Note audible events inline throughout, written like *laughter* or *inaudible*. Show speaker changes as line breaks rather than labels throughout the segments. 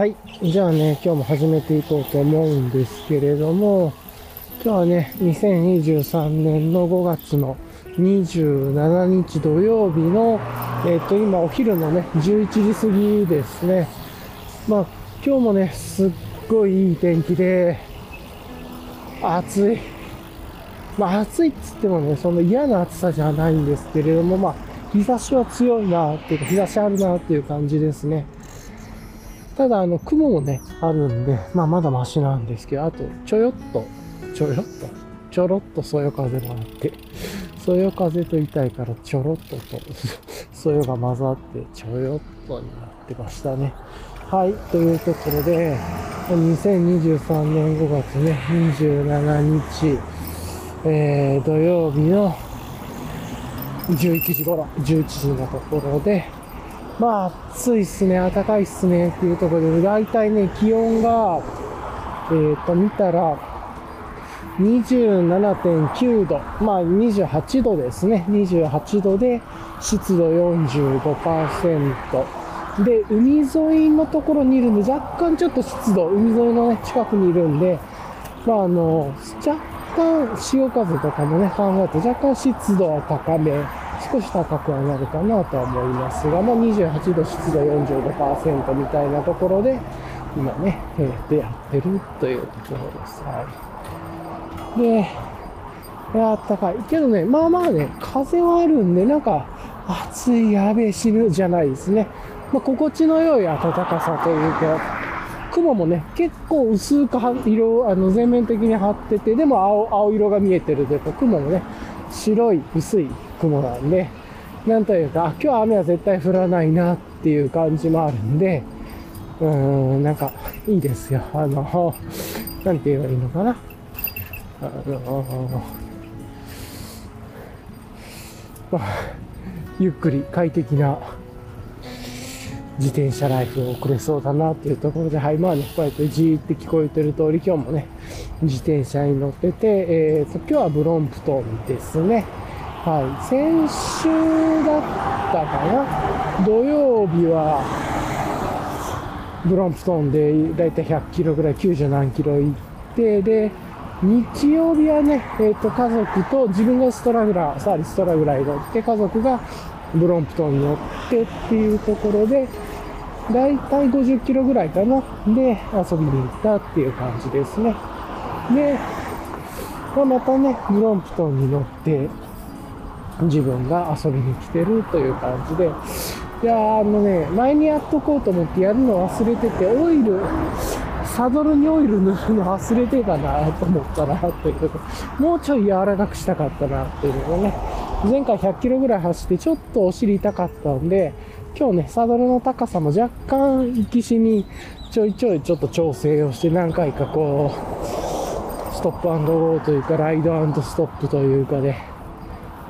はい。じゃあね、今日も始めていこうと思うんですけれども、今日はね、2023年の5月の27日土曜日の、えっ、と、今お昼のね、11時過ぎですね。まあ、今日もね、すっごいいい天気で、暑い。まあ、暑いっつってもね、そんな嫌な暑さじゃないんですけれども、まあ、日差しは強いなっていうか、日差しあるなっていう感じですね。ただ、あの、雲もね、あるんで、まあ、まだマシなんですけど、あと、ちょよっと、ちょよっと、ちょろっとそよ風もあって、そよ風と言いたいから、ちょろっとと、そよが混ざって、ちょよっとになってましたね。はい、というところで、2023年5月ね、27日、えー、土曜日の11時頃、11時のところで、まあ、暑いっすね、暖かいっすねっていうところで、だいたいね、気温が、えっ、ー、と、見たら、27.9度、まあ28度ですね。28度で、湿度45%。で、海沿いのところにいるんで、若干ちょっと湿度、海沿いのね、近くにいるんで、まああの、若干潮風とかもね、考えて若干湿度は高め、少し高くはなるかなとは思いますが、まあ28度、湿度45%みたいなところで、今ね、えー、でやってるというところです。はい。で、あったかい。けどね、まあまあね、風はあるんで、なんか、暑い、やべえ、死ぬじゃないですね。まあ、心地の良い暖かさというか、雲もね、結構薄く色、あの、全面的に張ってて、でも青、青色が見えてるで、雲もね、白い、薄い雲なんで、なんというか、今日は雨は絶対降らないなっていう感じもあるんで、うーん、なんか、いいですよ。あの、なんて言えばいいのかな。あの、まあ、ゆっくり快適な自転車ライフを送れそうだなっていうところで、はい、まあね、こうやってじーって聞こえてる通り、今日もね、自転車に乗ってて、えーと、今日はブロンプトンですね。はい、先週だったかな土曜日は、ブロンプトンでだいたい100キロぐらい、90何キロ行って、で、日曜日はね、えっ、ー、と、家族と自分がストラグラー、サーリストラグラーに乗って、家族がブロンプトンに乗ってっていうところで、だいたい50キロぐらいかな。で、遊びに行ったっていう感じですね。で、まあ、またね、ブロンプトンに乗って、自分が遊びに来てるという感じで、いやあのね、前にやっとこうと思ってやるの忘れてて、オイル、サドルにオイル塗るの忘れてたなと思ったなっていうともうちょい柔らかくしたかったなっていうのをね、前回100キロぐらい走ってちょっとお尻痛かったんで、今日ね、サドルの高さも若干行きしにちょいちょいちょっと調整をして何回かこう、ストップゴーというか、ライドストップというかね、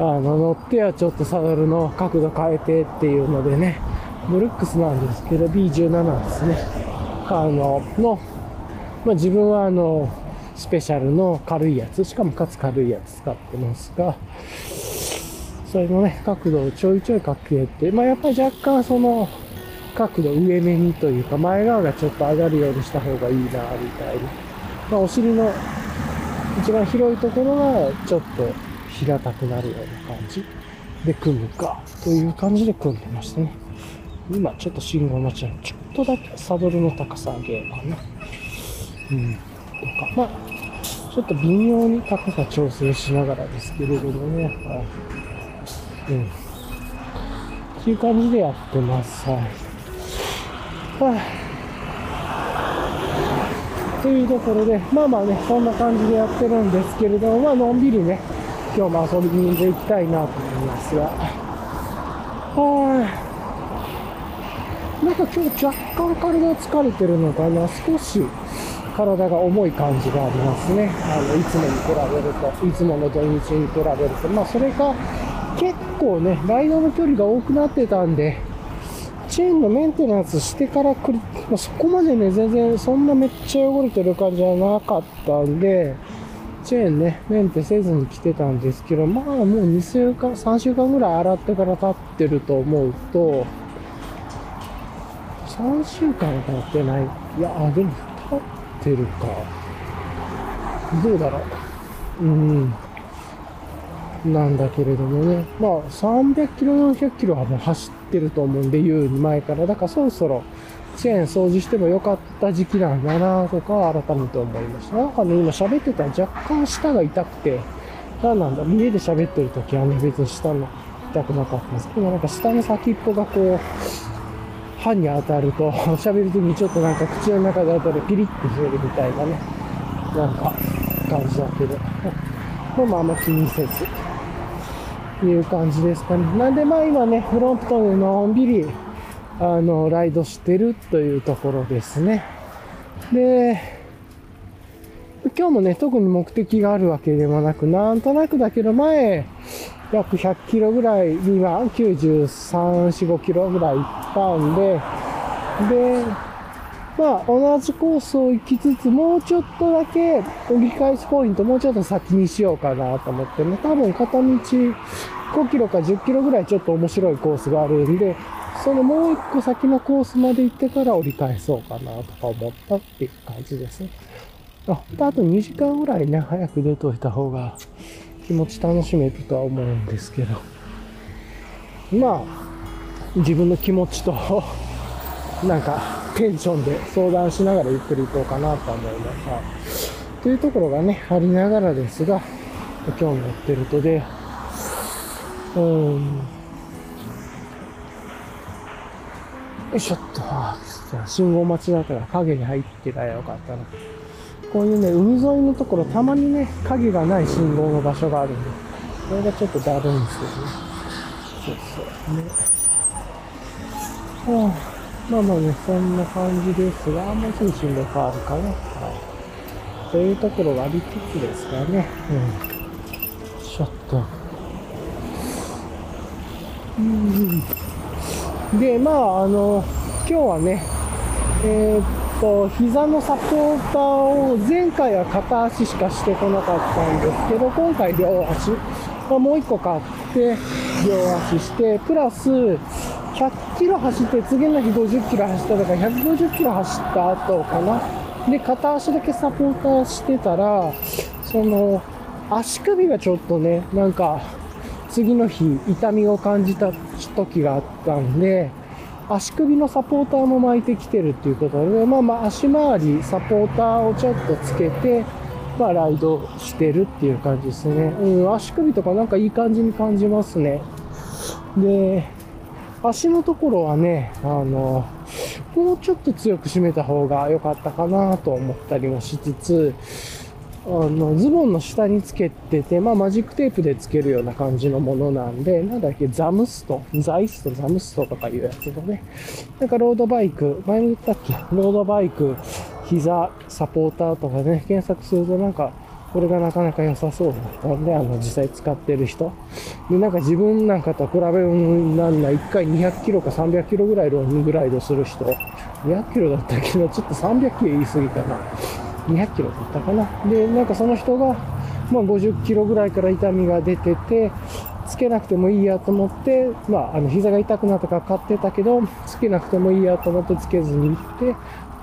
あの、乗ってはちょっとサドルの角度変えてっていうのでね、ブルックスなんですけど、B17 ですね。あの、の、まあ、自分はあの、スペシャルの軽いやつ、しかもかつ軽いやつ使ってますが、それのね、角度をちょいちょいかけて、まあやっぱり若干その角度上目にというか、前側がちょっと上がるようにした方がいいな、みたいな。まあお尻の一番広いところがちょっと平たくなるような感じで組むか、という感じで組んでましたね。今ちょっと信号待ちなのちょっとだけサドルの高さ上げようかな。うん。とか、まあ、ちょっと微妙に高さ調整しながらですけれどもね。はいうん。っていう感じでやってます。はい。はあ、というところで、まあまあね、そんな感じでやってるんですけれども、まあ、のんびりね、今日も遊びに行きたいなと思いますが。はあ、なんか今日若干体疲れてるのかな、少し体が重い感じがありますね。あの、いつもに比べると、いつもの土日に比べると。まあ、それか、結構ね、ライドの距離が多くなってたんで、チェーンのメンテナンスしてから来る、まあ、そこまでね、全然そんなめっちゃ汚れてる感じはなかったんで、チェーンね、メンテせずに来てたんですけど、まあもう2週間、3週間ぐらい洗ってから経ってると思うと、3週間は経ってない。いや、でも経ってるか。どうだろう。うん。なんだけれどもね。まあ、300キロ、400キロはもう走ってると思うんで、言う前から。だからそろそろ、チェーン掃除してもよかった時期なんだなとか改めて思いました。なんかね、今喋ってたら若干舌が痛くて、なんなんだ、家で喋ってる時はね、別に舌の痛くなかったんですけど、なんか舌の先っぽがこう、歯に当たると、喋る時にちょっとなんか口の中で当たるピリッとするみたいなね、なんか感じだけど、まあまああんま気にせず、いう感じですかね。なんでまあ今ね、フロントでのんびり、あの、ライドしてるというところですね。で、今日もね、特に目的があるわけでもなく、なんとなくだけど前、約100キロぐらい、今93、4、5キロぐらい行ったんで、で、まあ同じコースを行きつつ、もうちょっとだけ折り返しポイントもうちょっと先にしようかなと思ってね、多分片道5キロか10キロぐらいちょっと面白いコースがあるんで、そのもう一個先のコースまで行ってから折り返そうかなとか思ったっていう感じですね。あ、あと2時間ぐらいね、早く出といた方が気持ち楽しめるとは思うんですけど。まあ、自分の気持ちと、なんか、テンションで相談しながらゆっくり行こうかなと思います。というところがね、ありながらですが、今日乗ってるとで、うん、よいしょっと、信号待ちだから影に入ってたらよかったな。こういうね、海沿いのところ、たまにね、影がない信号の場所があるんで、これがちょっとだるいんですよね。そうそう。ね。はあ、まあまあね、そんな感じですが、もうすぐ進路変わるかな。はい。というところがありつつですかね。うん。ちょっと。うん。で、まあ、あの、今日はね、えーっと、膝のサポーターを前回は片足しかしてこなかったんですけど、今回両足、まあ、もう一個買って両足して、プラス100キロ走って次の日50キロ走ったとか150キロ走った後かな。で、片足だけサポーターしてたら、その、足首がちょっとね、なんか、次の日痛みを感じた時があったんで、足首のサポーターも巻いてきてるっていうことで、まあまあ足回りサポーターをちょっとつけて、まあライドしてるっていう感じですね。うん、足首とかなんかいい感じに感じますね。で、足のところはね、あの、もうちょっと強く締めた方が良かったかなと思ったりもしつつ、あの、ズボンの下につけてて、まあマジックテープでつけるような感じのものなんで、なんだっけ、ザムスト、ザイスト、ザムストとかいうやつのね。なんかロードバイク、前も言ったっけ、ロードバイク、膝、サポーターとかね、検索するとなんか、これがなかなか良さそうだったんで、あの、実際使ってる人。で、なんか自分なんかと比べるなんない、1回200キロか300キロぐらいロングライドする人。200キロだったけど、ちょっと300キロ言い過ぎかな。200キロだったかな。で、なんかその人が、まあ50キロぐらいから痛みが出てて、つけなくてもいいやと思って、まあ、あの、膝が痛くなったから買ってたけど、つけなくてもいいやと思ってつけずに行って、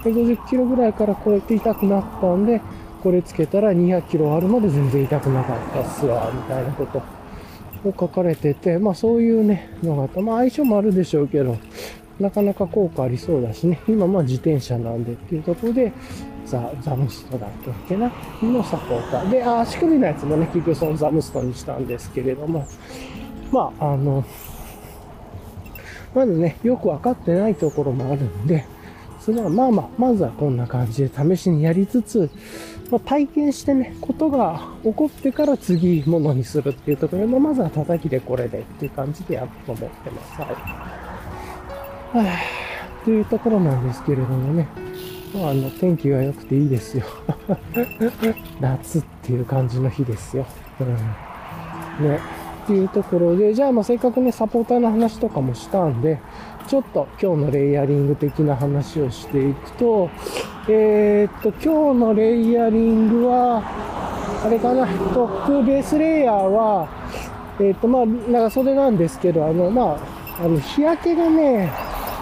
50キロぐらいからこうやって痛くなったんで、これつけたら200キロあるまで全然痛くなかったっすわ、みたいなことを書かれてて、まあそういうね、のがあった。まあ相性もあるでしょうけど、なかなか効果ありそうだしね、今まあ自転車なんでっていうところで、ザ・ザムストだっけ？なのサポーター。で、あ足首のやつもね、結局そのザムストにしたんですけれども、まあ、あの、まずね、よくわかってないところもあるんで、それはまあまあ、まずはこんな感じで試しにやりつつ、まあ、体験してね、ことが起こってから次ものにするっていうところで、まあ、まずは叩きでこれでっていう感じでやろうと思ってます。はい。はぁ、というところなんですけれどもね、あ、あの、天気が良くていいですよ。*laughs* 夏っていう感じの日ですよ。うん。ね。っていうところで、じゃあまあせっかくね、サポーターの話とかもしたんで、ちょっと今日のレイヤリング的な話をしていくと、えー、っと、今日のレイヤリングは、あれかな、トップベースレイヤーは、えー、っと、まあ、長袖なんですけど、あの、まあ、あの、日焼けがね、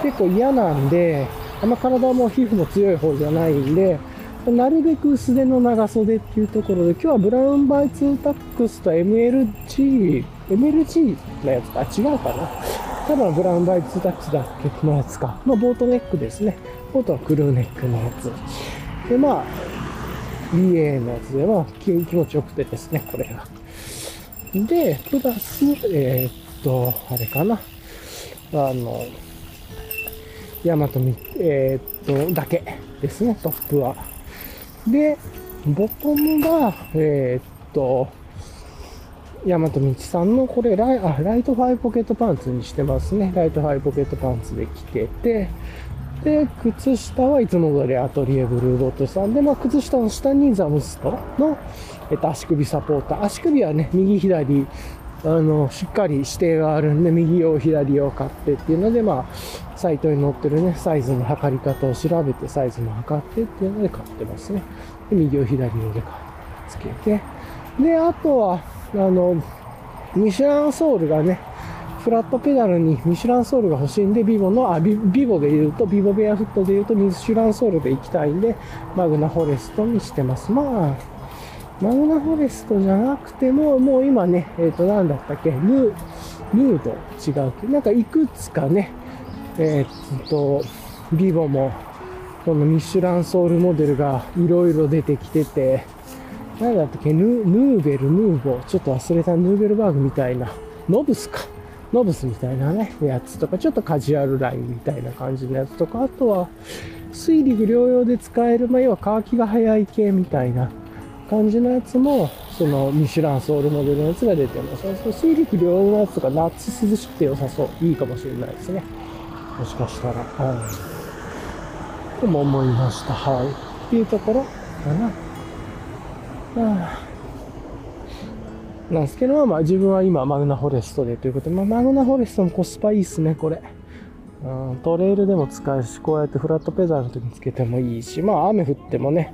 結構嫌なんで、あんま体も皮膚も強い方じゃないんで、なるべく薄手の長袖っていうところで、今日はブラウンバイツータックスと MLG、MLG のやつか、違うかな？多分ブラウンバイツータックスだっけ？のやつか。まあ、ボートネックですね。ボートはクルーネックのやつ。で、まあ、BA のやつでは気持ちよくてですね、これが。で、プラス、えー、っと、あれかな。あの、ヤマトミ、えー、っと、だけですね、トップは。で、ボトムが、えー、っと、ヤマトミチさんの、これライ、あ、ライトファイブポケットパンツにしてますね。ライトファイブポケットパンツで着てて、で、靴下はいつも通りアトリエブルードットさんで、まあ、靴下の下にザムストの、えっと、足首サポーター。足首はね、右左、あの、しっかり指定があるんで、右用、左用買ってっていうので、まあ、サイトに載ってるね、サイズの測り方を調べて、サイズも測ってっていうので買ってますね。で、右用、左用でつけて。で、あとは、あの、ミシュランソールがね、フラットペダルにミシュランソールが欲しいんで、ビボの、あ、ビビボで言うと、ビボベアフットで言うと、ミシュランソールで行きたいんで、マグナフォレストにしてます。まあ、マグナフォレストじゃなくても、もう今ね、えっ、ー、と、なんだったっけ、ヌー、ヌード違うけ？ど、なんかいくつかね、えっ、と、ビボも、このミシュランソールモデルがいろいろ出てきてて、なんだったっけ？ヌ、ーベル、ヌーボー、ちょっと忘れたヌーベルバーグみたいな、ノブスか。ノブスみたいなね、やつとか、ちょっとカジュアルラインみたいな感じのやつとか、あとは、水陸両用で使える、まあ、要は乾きが早い系みたいな感じのやつも、そのミシュランソウルモデルのやつが出てます。そ水陸両用のやつとか夏涼しくて良さそう。いいかもしれないですね。もしかしたら。はい。とも思いました。はい。っていうところかな。はあなんですけど、まあ自分は今マグナフォレストでということで、まあマグナフォレストもコスパいいっすね、これ。うん、トレイルでも使えし、こうやってフラットペダルの時につけてもいいし、まあ雨降ってもね、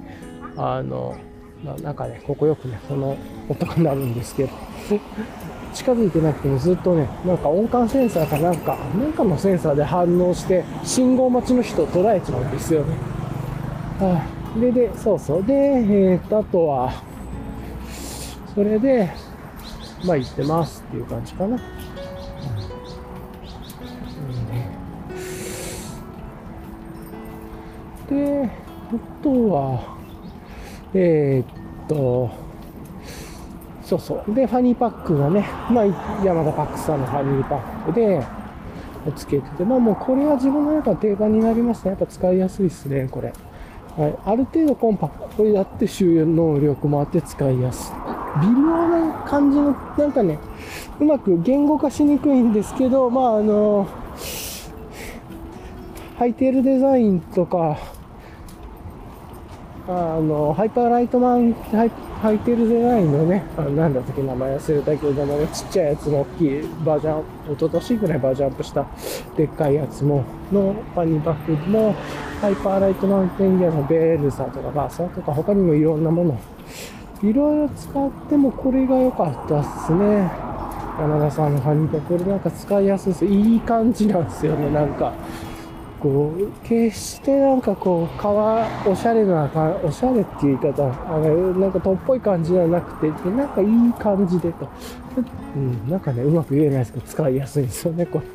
あの、なんかね、ここよくね、この音が鳴るんですけど、*laughs* 近づいてなくてもずっとね、なんか音感センサーかなんか、なんかのセンサーで反応して、信号待ちの人を捉えちゃうんですよね。はあ、で、で、そうそう。で、えー、っと、あとは、それで、まあ行ってますっていう感じかな。うんで、あとは、えー、っと、そうそう。で、ファニーパックがね、まあ、山田パックさんのファニーパックで、つけてて、まあもうこれは自分の中の定番になりました。やっぱ使いやすいですね、これ。はい、ある程度コンパクトになって収納力もあって使いやすい。微妙な感じの、なんかね、うまく言語化しにくいんですけど、まああの、履いているデザインとか、あの、ハイパーライトマン、履いてるデザインのね、あなんだっけ、名前忘れたけど、もちっちゃいやつの大きいバージョン、一昨年ぐらいバージョンアップしたでっかいやつも、のパニーバッグも、ハイパーライトマンテンギアのベールサーとかバーサーとか他にもいろんなものいろいろ使ってもこれが良かったっすね。山田さんのハニーこれなんか使いやすいです。いい感じなんですよね、なんか。こう、決してなんかこう、かわ、おしゃれな、おしゃれっていう言い方、あの、なんかとっぽい感じじゃなくて、なんかいい感じでと。うん、なんかね、うまく言えないですけど、使いやすいんですよね、これ。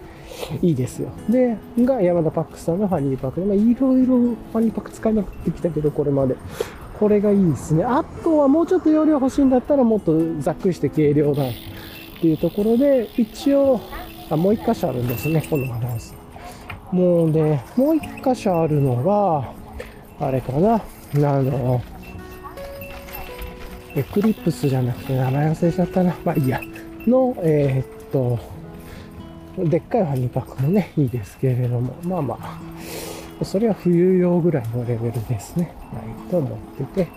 いいですよ。で、が山田パックさんのファニーパックで、ま、いろいろファニーパック使いまくってきたけど、これまで。これがいいですね。あとはもうちょっと容量欲しいんだったら、もっとざっくりして軽量だっていうところで、一応、あ、もう一箇所あるんですね、このバランス。もうね、もう一箇所あるのが、あれかな、あの、エクリプスじゃなくて名前忘れちゃったな。まあいいや。の、えー、っと、でっかいファニーパックもね、いいですけれども、まあまあ、それは冬用ぐらいのレベルですね。はい、と思ってて、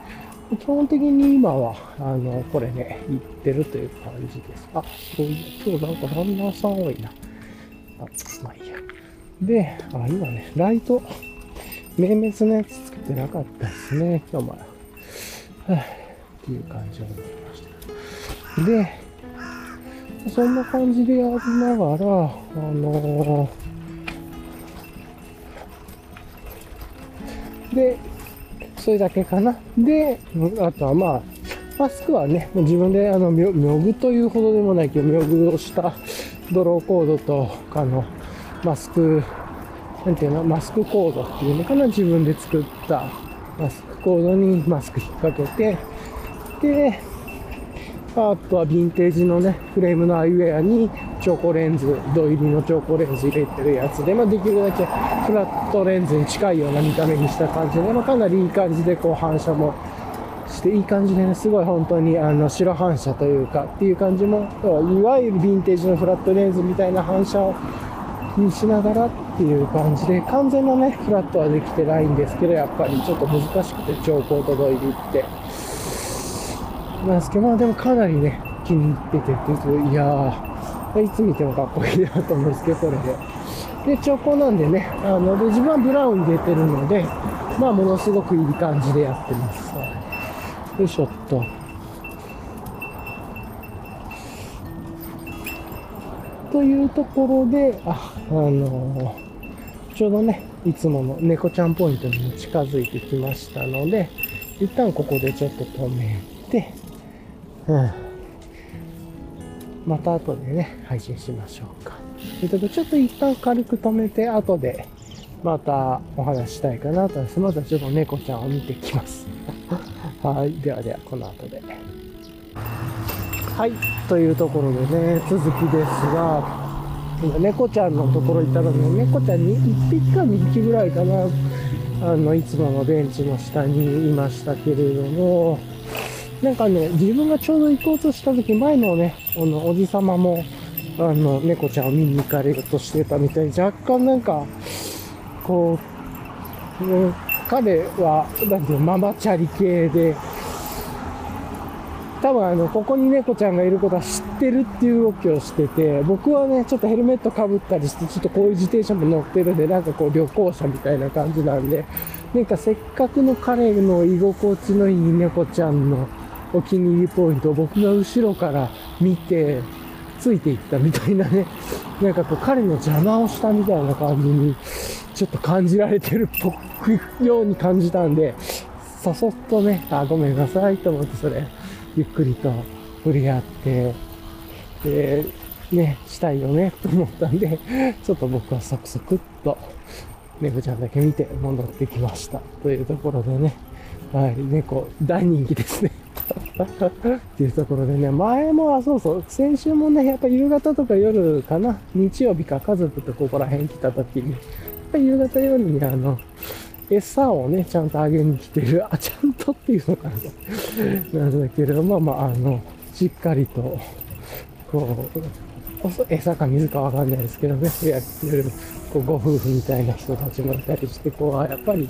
基本的に今は、あの、これね、行ってるという感じです。あ、そういう、今日なんかランナーさん多いな。あ、まあいいや。で、あ、今ね、ライト、明滅のやつつけてなかったですね。今日も。はぁ、っていう感じになりました。で、そんな感じでやりながら、あのー、で、それだけかな。で、あとはまあ、マスクはね、自分であの、みょ、みぐというほどでもないけど、みょぐをしたドローコードと、あの、マスク、なんていうの、マスクコードっていうのかな、自分で作ったマスクコードにマスク引っ掛けて、で、あとはヴィンテージのね、フレームのアイウェアにチョコレンズ、土入りのチョコレンズ入れてるやつで、まあ、できるだけフラットレンズに近いような見た目にした感じで、まあ、かなりいい感じでこう反射もしていい感じでね、すごい本当にあの白反射というかっていう感じも、いわゆるヴィンテージのフラットレンズみたいな反射をにしながらっていう感じで、完全なね、フラットはできてないんですけど、やっぱりちょっと難しくて、超高と土入りって。なんですけど、まあでもかなりね、気に入っててっていう、いやー、いつ見てもかっこいいなと思うんですけど、これで。で、調光なんでね、あの、で、自分はブラウン入れてるので、まあ、ものすごくいい感じでやってます。よいしょっと。というところで、あ、あのー、ちょうどね、いつもの猫ちゃんポイントにも近づいてきましたので、一旦ここでちょっと止めて、うん。また後でね、配信しましょうか。ということで、ちょっと一旦軽く止めて、後で、またお話したいかなと思います。まずはちょっと猫ちゃんを見てきます。*laughs* はい。ではでは、この後で。はい。というところでね、続きですが、猫ちゃんのところ行ったらね、猫ちゃんに1匹か2匹ぐらいかな、あの、いつものベンチの下にいましたけれども、なんかね、自分がちょうど行こうとした時、前のね、あの、おじさまも、あの、猫ちゃんを見に行かれようとしてたみたいに、若干なんか、こう、彼は、なんていうママチャリ系で、多分あの、ここに猫ちゃんがいることは知ってるっていう動きをしてて、僕はね、ちょっとヘルメットかぶったりして、ちょっとこういう自転車も乗ってるんで、なんかこう旅行者みたいな感じなんで、なんかせっかくの彼の居心地のいい猫ちゃんのお気に入りポイントを僕が後ろから見て、ついていったみたいなね、*laughs* なんかこう彼の邪魔をしたみたいな感じに、ちょっと感じられてるっぽくように感じたんで、さそっとね、あ、ごめんなさいと思ってそれ、ゆっくりと触れ合って、で、ね、したいよね、*laughs* と思ったんで、ちょっと僕はサクサクっと、猫ちゃんだけ見て戻ってきました。というところでね、はい、猫、大人気ですね。*laughs* っていうところでね、前も、あ、そうそう、先週もね、やっぱ夕方とか夜かな、日曜日か家族とここら辺来た時に、やっぱ夕方夜にあの、餌をね、ちゃんとあげに来てる、あ、ちゃんとっていうのかな、なんだけれども、まあ、あの、しっかりと、こう、餌か水かわかんないですけどね、やってる、こう、ご夫婦みたいな人たちもいたりして、こう、やっぱり、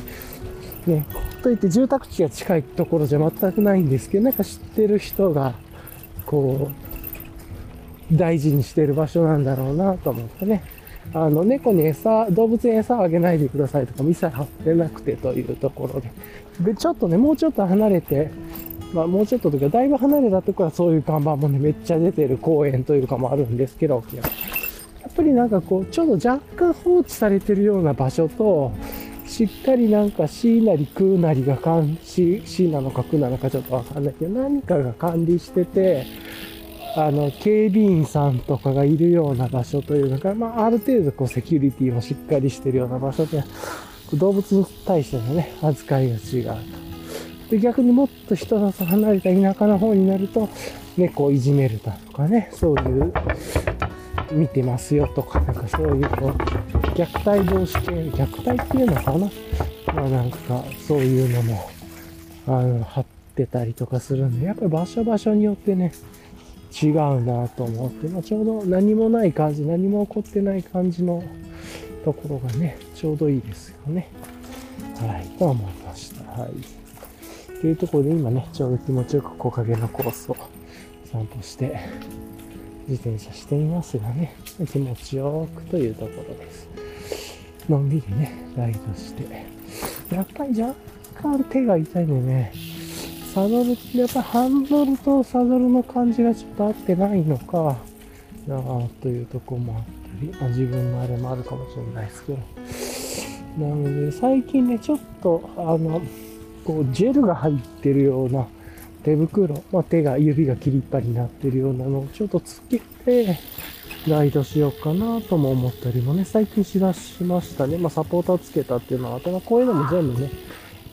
ね、といって住宅地が近いところじゃ全くないんですけど、なんか知ってる人が、こう、大事にしてる場所なんだろうなと思ってね。あの、猫に餌、動物に餌をあげないでくださいとかも一切貼ってなくてというところで。で、ちょっとね、もうちょっと離れて、まあもうちょっとというか、だいぶ離れたところはそういう看板もね、めっちゃ出てる公園というかもあるんですけど、やっぱりなんかこう、ちょうど若干放置されてるような場所と、しっかりなんか C なり空なりが管、C なのか空なのかちょっとわかんないけど、何かが管理してて、あの、警備員さんとかがいるような場所というのが、まあ、ある程度こう、セキュリティもしっかりしてるような場所で、動物に対してのね、扱いが違うと。で、逆にもっと人里離れた田舎の方になると、猫をいじめるだとかね、そういう、見てますよとか、なんかそういう、こう、虐待防止系、虐待っていうのかな？まあなんか、そういうのも、あの、貼ってたりとかするんで、やっぱり場所場所によってね、違うなと思って、まあ、ちょうど何もない感じ、何も起こってない感じのところがね、ちょうどいいですよね。はい、と思いました。はい。というところで今ね、ちょうど気持ちよく木陰のコースを散歩して、自転車していますがね、気持ちよくというところです。のんびりね、ライドして。やっぱり若干手が痛いんでね、サドル、やっぱハンドルとサドルの感じがちょっと合ってないのか、なあというとこもあったり、まあ、自分のあれもあるかもしれないですけど、なので、最近ね、ちょっと、あの、こう、ジェルが入ってるような手袋、まあ、手が、指が切りっぱになってるようなのをちょっとつけて、ライドしようかなとも思ったりもね、最近しだしましたね。まあ、サポーターつけたっていうのは、ただこういうのも全部ね、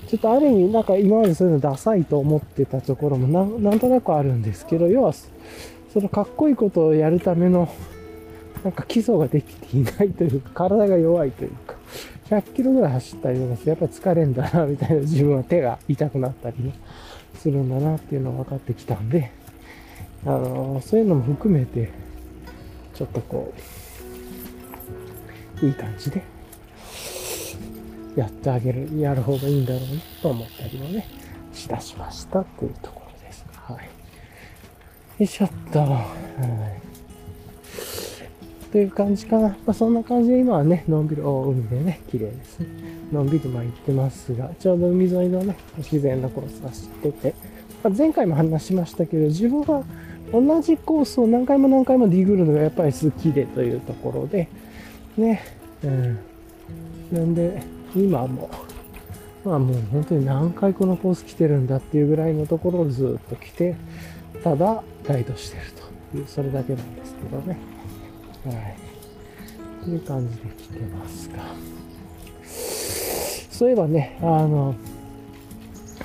ちょっとある意味、なんか今までそういうのダサいと思ってたところもなんとなくあるんですけど、要は、そのかっこいいことをやるための、なんか基礎ができていないというか、体が弱いというか、100キロぐらい走ったりとかして、やっぱり疲れんだな、みたいな自分は手が痛くなったりね、するんだなっていうのが分かってきたんで、あのそういうのも含めて、ちょっとこう、いい感じで、やってあげる、やる方がいいんだろうなと思ったりもね、しだしましたっていうところです。はい。よいしょっと。はいという感じかな。まあ、そんな感じで今はね、のんびり、お海でね、綺麗ですね。のんびり参ってますが、ちょうど海沿いのね、自然なコース走ってて、まあ、前回も話しましたけど、自分は同じコースを何回も何回もディグるのがやっぱり好きでというところで、ね、うん。なんで、今も、まあもう本当に何回このコース来てるんだっていうぐらいのところをずっと来て、ただライドしてるという、それだけなんですけどね。はい。という感じで来てますが。そういえばね、あの、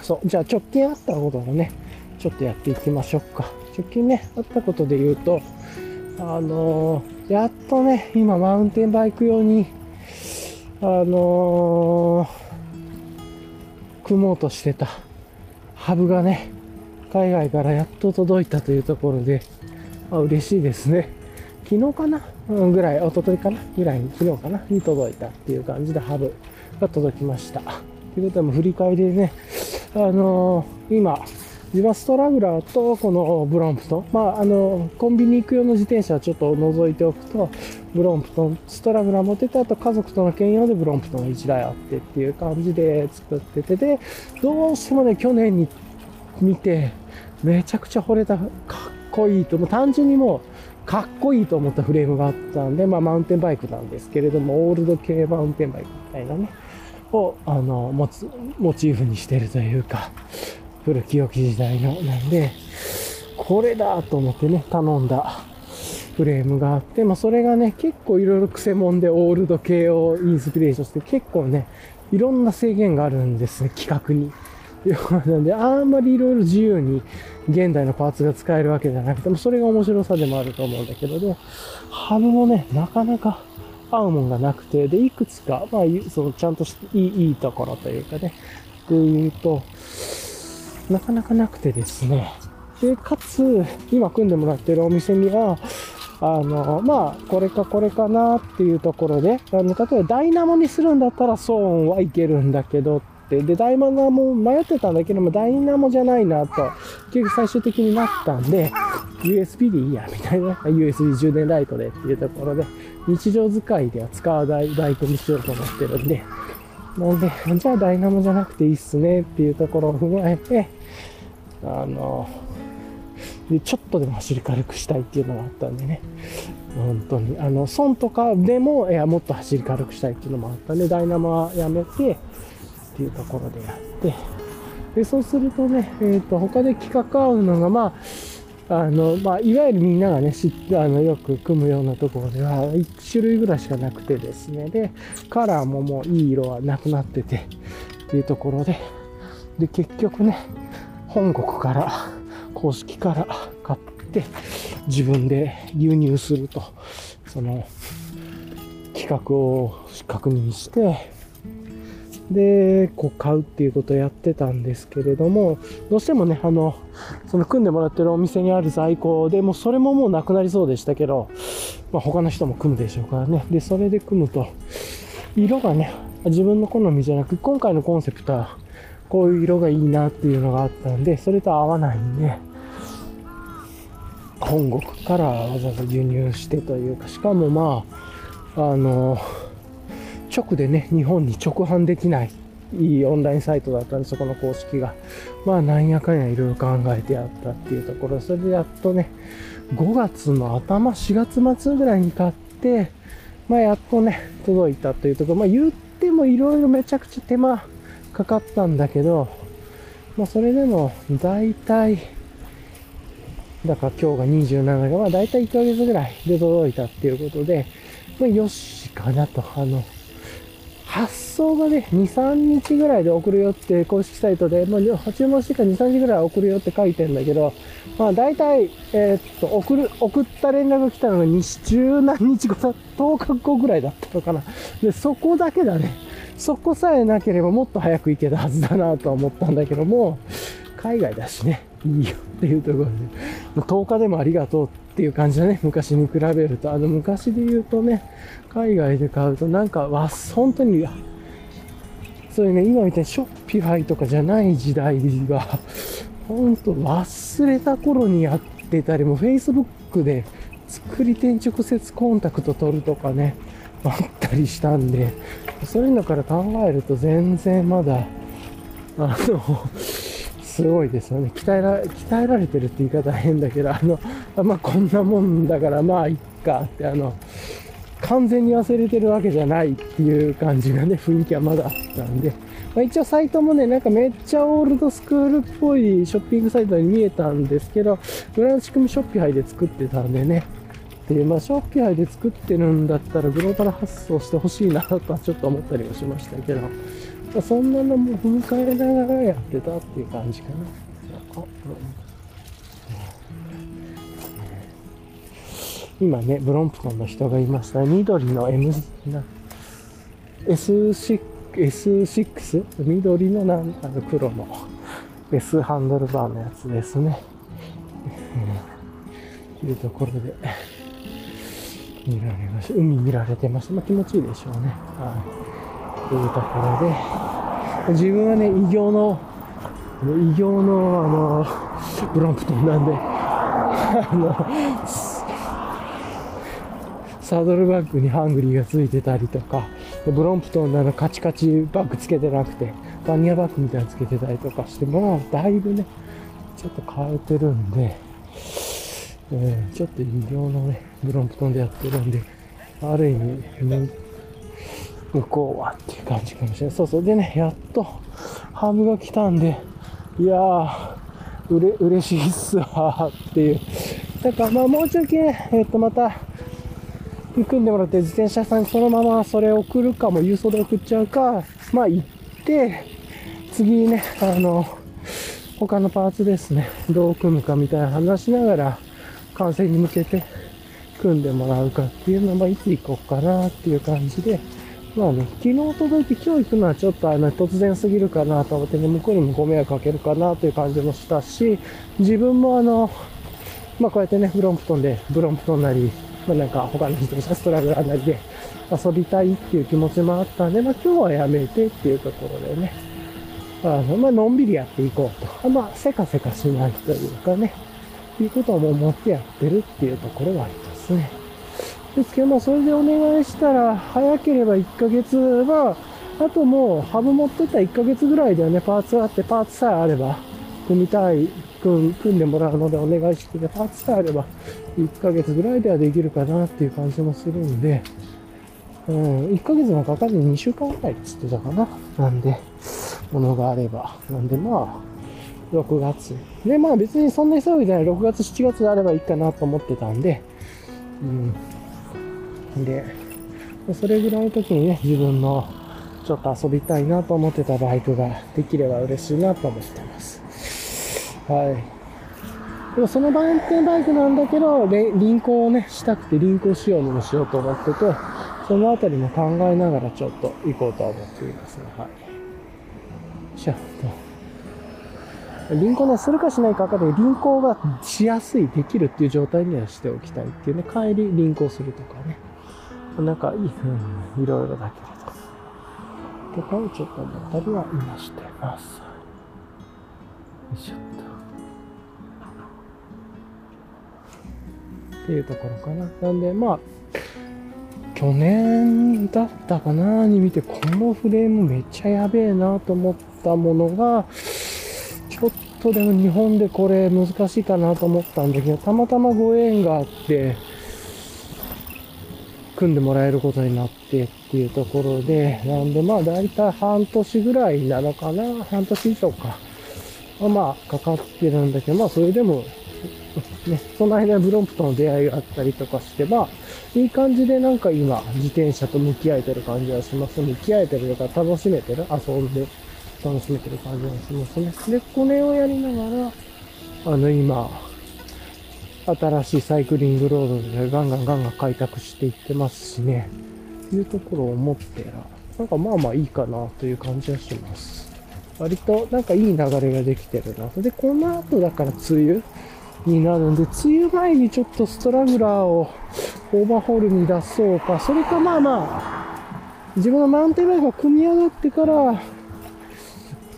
そう、じゃあ直近あったことをね、ちょっとやっていきましょうか。直近ね、あったことで言うと、あのやっとね、今マウンテンバイク用に、あのー、組もうとしてた。ハブがね、海外からやっと届いたというところで、あ嬉しいですね。昨日かな、うん、ぐらい、一昨日かな？ぐらい、昨日かな？に届いたっていう感じでハブが届きました。ということで、もう振り返りでね、あのー、今、自バストラグラーとこのブロンプト。ン、まあ、あの、コンビニ行く用の自転車をちょっと覗いておくと、ブロンプトン、ストラグラー持ってて、あと家族との兼用でブロンプトンが1台あってっていう感じで作ってて、で、どうしてもね、去年に見て、めちゃくちゃ惚れた、かっこいいと、もう単純にもう、かっこいいと思ったフレームがあったんで、まあ、マウンテンバイクなんですけれども、オールド系マウンテンバイクみたいなね、を、あの、持つ、モチーフにしてるというか、古き良き時代の、なんで、これだと思ってね、頼んだフレームがあって、まあ、それがね、結構いろいろ癖もんでオールド系をインスピレーションして、結構ね、いろんな制限があるんですね、企画に。*laughs* なんで、あんまりいろいろ自由に現代のパーツが使えるわけじゃなくても、それが面白さでもあると思うんだけど、で、ハブもね、なかなか合うもんがなくて、で、いくつか、まあ、その、ちゃんといいいいところというかね、っていうと、なかなかなくてですね、で、かつ、今組んでもらってるお店には、あの、まあ、これかこれかなっていうところで、あの、例えばダイナモにするんだったらソーンはいけるんだけどって、で、ダイマナモ迷ってたんだけども、ダイナモじゃないなと、結局最終的になったんで、USB でいいや、みたいな、USB 充電ライトでっていうところで、日常使いでは使わないバイクにしようと思ってるんで、なんで、じゃあダイナモじゃなくていいっすねっていうところを踏まえて、あの、でちょっとでも走り軽くしたいっていうのがあったんでね、本当に、あの、損とかでも、いや、もっと走り軽くしたいっていうのもあったんで、ダイナモはやめて、っていうところでやって、で、そうするとね、えっ、ー、と、他で企画合うのが、まあ、あの、まあ、いわゆるみんながね、知って、あの、よく組むようなところでは、1種類ぐらいしかなくてですね、で、カラーももういい色はなくなってて、っていうところで、で、結局ね、本国から、公式から買って、自分で輸入すると、その、企画を確認して、で、こう買うっていうことをやってたんですけれども、どうしてもね、あの、その組んでもらってるお店にある在庫でもうそれももうなくなりそうでしたけど、まあ、他の人も組むでしょうからね。で、それで組むと、色がね、自分の好みじゃなく、今回のコンセプトは、こういう色がいいなっていうのがあったんで、それと合わないんで、本国からわざわざ輸入してというか、しかもまあ、あの、直でね、日本に直販できないいいオンラインサイトだったんで、そこの公式が。まあ、なんやかんやいろいろ考えてやったっていうところ、それでやっとね、5月の頭、4月末ぐらいに買って、まあ、やっとね、届いたというところ、まあ、言ってもいろいろめちゃくちゃ手間かかったんだけど、まあそれでも大体、だから今日が27が、まあ大体1ヶ月ぐらいで届いたっていうことで、まあよしかなと、あの、発送がね、2、3日ぐらいで送るよって公式サイトで、まあ、注文してから2、3日ぐらい送るよって書いてんだけど、まあ大体、えー、っと、送る、送った連絡が来たのが2十何日後だ、10日後ぐらいだったのかな。で、そこだけだね。そこさえなければもっと早く行けたはずだなとは思ったんだけども、海外だしね、いいよっていうところで、もう10日でもありがとうっていう感じだね。昔に比べると。あの、昔で言うとね、海外で買うとなんか、わ、本当に、そういうね、今みたいにショッピファイとかじゃない時代が、本当忘れた頃にやってたり、も Facebook で作り手に直接コンタクト取るとかね、あったりしたんで、そういうのから考えると全然まだ、あの、すごいですよね。鍛えら、鍛えられてるって言い方変だけど、あの、まあ、こんなもんだからまあいっかって、あの、完全に忘れてるわけじゃないっていう感じがね、雰囲気はまだあったんで、まあ、一応サイトもね、なんかめっちゃオールドスクールっぽいショッピングサイトに見えたんですけど、裏の仕組みショッピファイで作ってたんでね、で、まあ、ショッピファイで作ってるんだったらグローバル発送してほしいなとはちょっと思ったりもしましたけど、まあ、そんなのも踏み替えながらやってたっていう感じかな。今ね、ブロンプトンの人がいました。緑の M、な S6、S6? 緑のなんあの黒の S ハンドルバーのやつですね。というところで、見られました。海見られてました。まあ気持ちいいでしょうね。はい。というところで、自分はね、異形の、異形の、あの、ブロンプトンなんで、あの、サドルバッグにハングリーがついてたりとか、ブロンプトンのあのカチカチバッグつけてなくて、バニアバッグみたいなのつけてたりとかして、まあ、だいぶね、ちょっと変えてるんで、えー、ちょっと異形のね、ブロンプトンでやってるんで、ある意味、向こうはっていう感じかもしれない。そうそう。でね、やっと、ハムが来たんで、いやー、うれ、嬉しいっすわーっていう。だからまあもうちょいね、えっ、とまた、組んでもらって自転車さんにそのままそれ送るかも郵送で送っちゃうか、まあ行って、次ね、あの、他のパーツですね、どう組むかみたいな話しながら、完成に向けて組んでもらうかっていうのは、いつ行こうかなっていう感じで、まあね、昨日届いて今日行くのはちょっとあの突然すぎるかなと思ってね、向こうにもご迷惑かけるかなという感じもしたし、自分もあの、まあこうやってね、ブロンプトンで、ブロンプトンなり、まあ、なんか他の自転車ストラグラーなりで遊びたいっていう気持ちもあったんで、まあ今日はやめてっていうところでね、あの、まあのんびりやっていこうと。まあせかせかしないというかね、いうことも思ってやってるっていうところはありますね。ですけども、それでお願いしたら、早ければ1ヶ月は、あともう、ハブ持ってた1ヶ月ぐらいではね、パーツがあって、パーツさえあれば、組みたい、組んでもらうのでお願いしてて、パーツさえあれば、1ヶ月ぐらいではできるかなっていう感じもするんで、うん、1ヶ月もかかずに2週間ぐらいって言ってたかな。なんで、ものがあれば。なんでまあ、6月。で、まあ別にそんな急ぎじゃない。6月、7月であればいいかなと思ってたんで、うん。で、それぐらいの時にね、自分のちょっと遊びたいなと思ってたバイクができれば嬉しいなと思ってます。はい。でもそのマウンテンバイクなんだけど、輪行をね、したくて輪行仕様にもしようと思ってて、そのあたりも考えながらちょっと行こうとは思っていますね。はい。しゃと。輪行ね、するかしないかかで、輪行がしやすい、できるっていう状態にはしておきたいっていうね、帰り輪行するとかね。なんかいい、うん、いろいろだけれど。とかをちょっと思ったりは今してます。よいしょっと。っていうところかな。なんで、まあ、去年だったかなに見て、このフレームめっちゃやべえなと思ったものが、ちょっとでも日本でこれ難しいかなと思ったんだけど、たまたまご縁があって、組んでもらえることになってっていうところで、なんでまあ大体半年ぐらいなのかな、半年以上か。まあ、かかってるんだけど、まあそれでも、ね、その間にブロンプとの出会いがあったりとかして、まあ、いい感じでなんか今、自転車と向き合えてる感じはします。向き合えてるとか楽しめてる遊んで楽しめてる感じがしますね。で、これをやりながら、あの今、新しいサイクリングロードでガンガンガンガン開拓していってますしね、いうところを思ってら、なんかまあまあいいかなという感じはします。割となんかいい流れができてるな。で、この後だから梅雨になるんで、梅雨前にちょっとストラグラーをオーバーホールに出そうか、それかまあまあ、自分のマウンテンバイクが組み上がってから、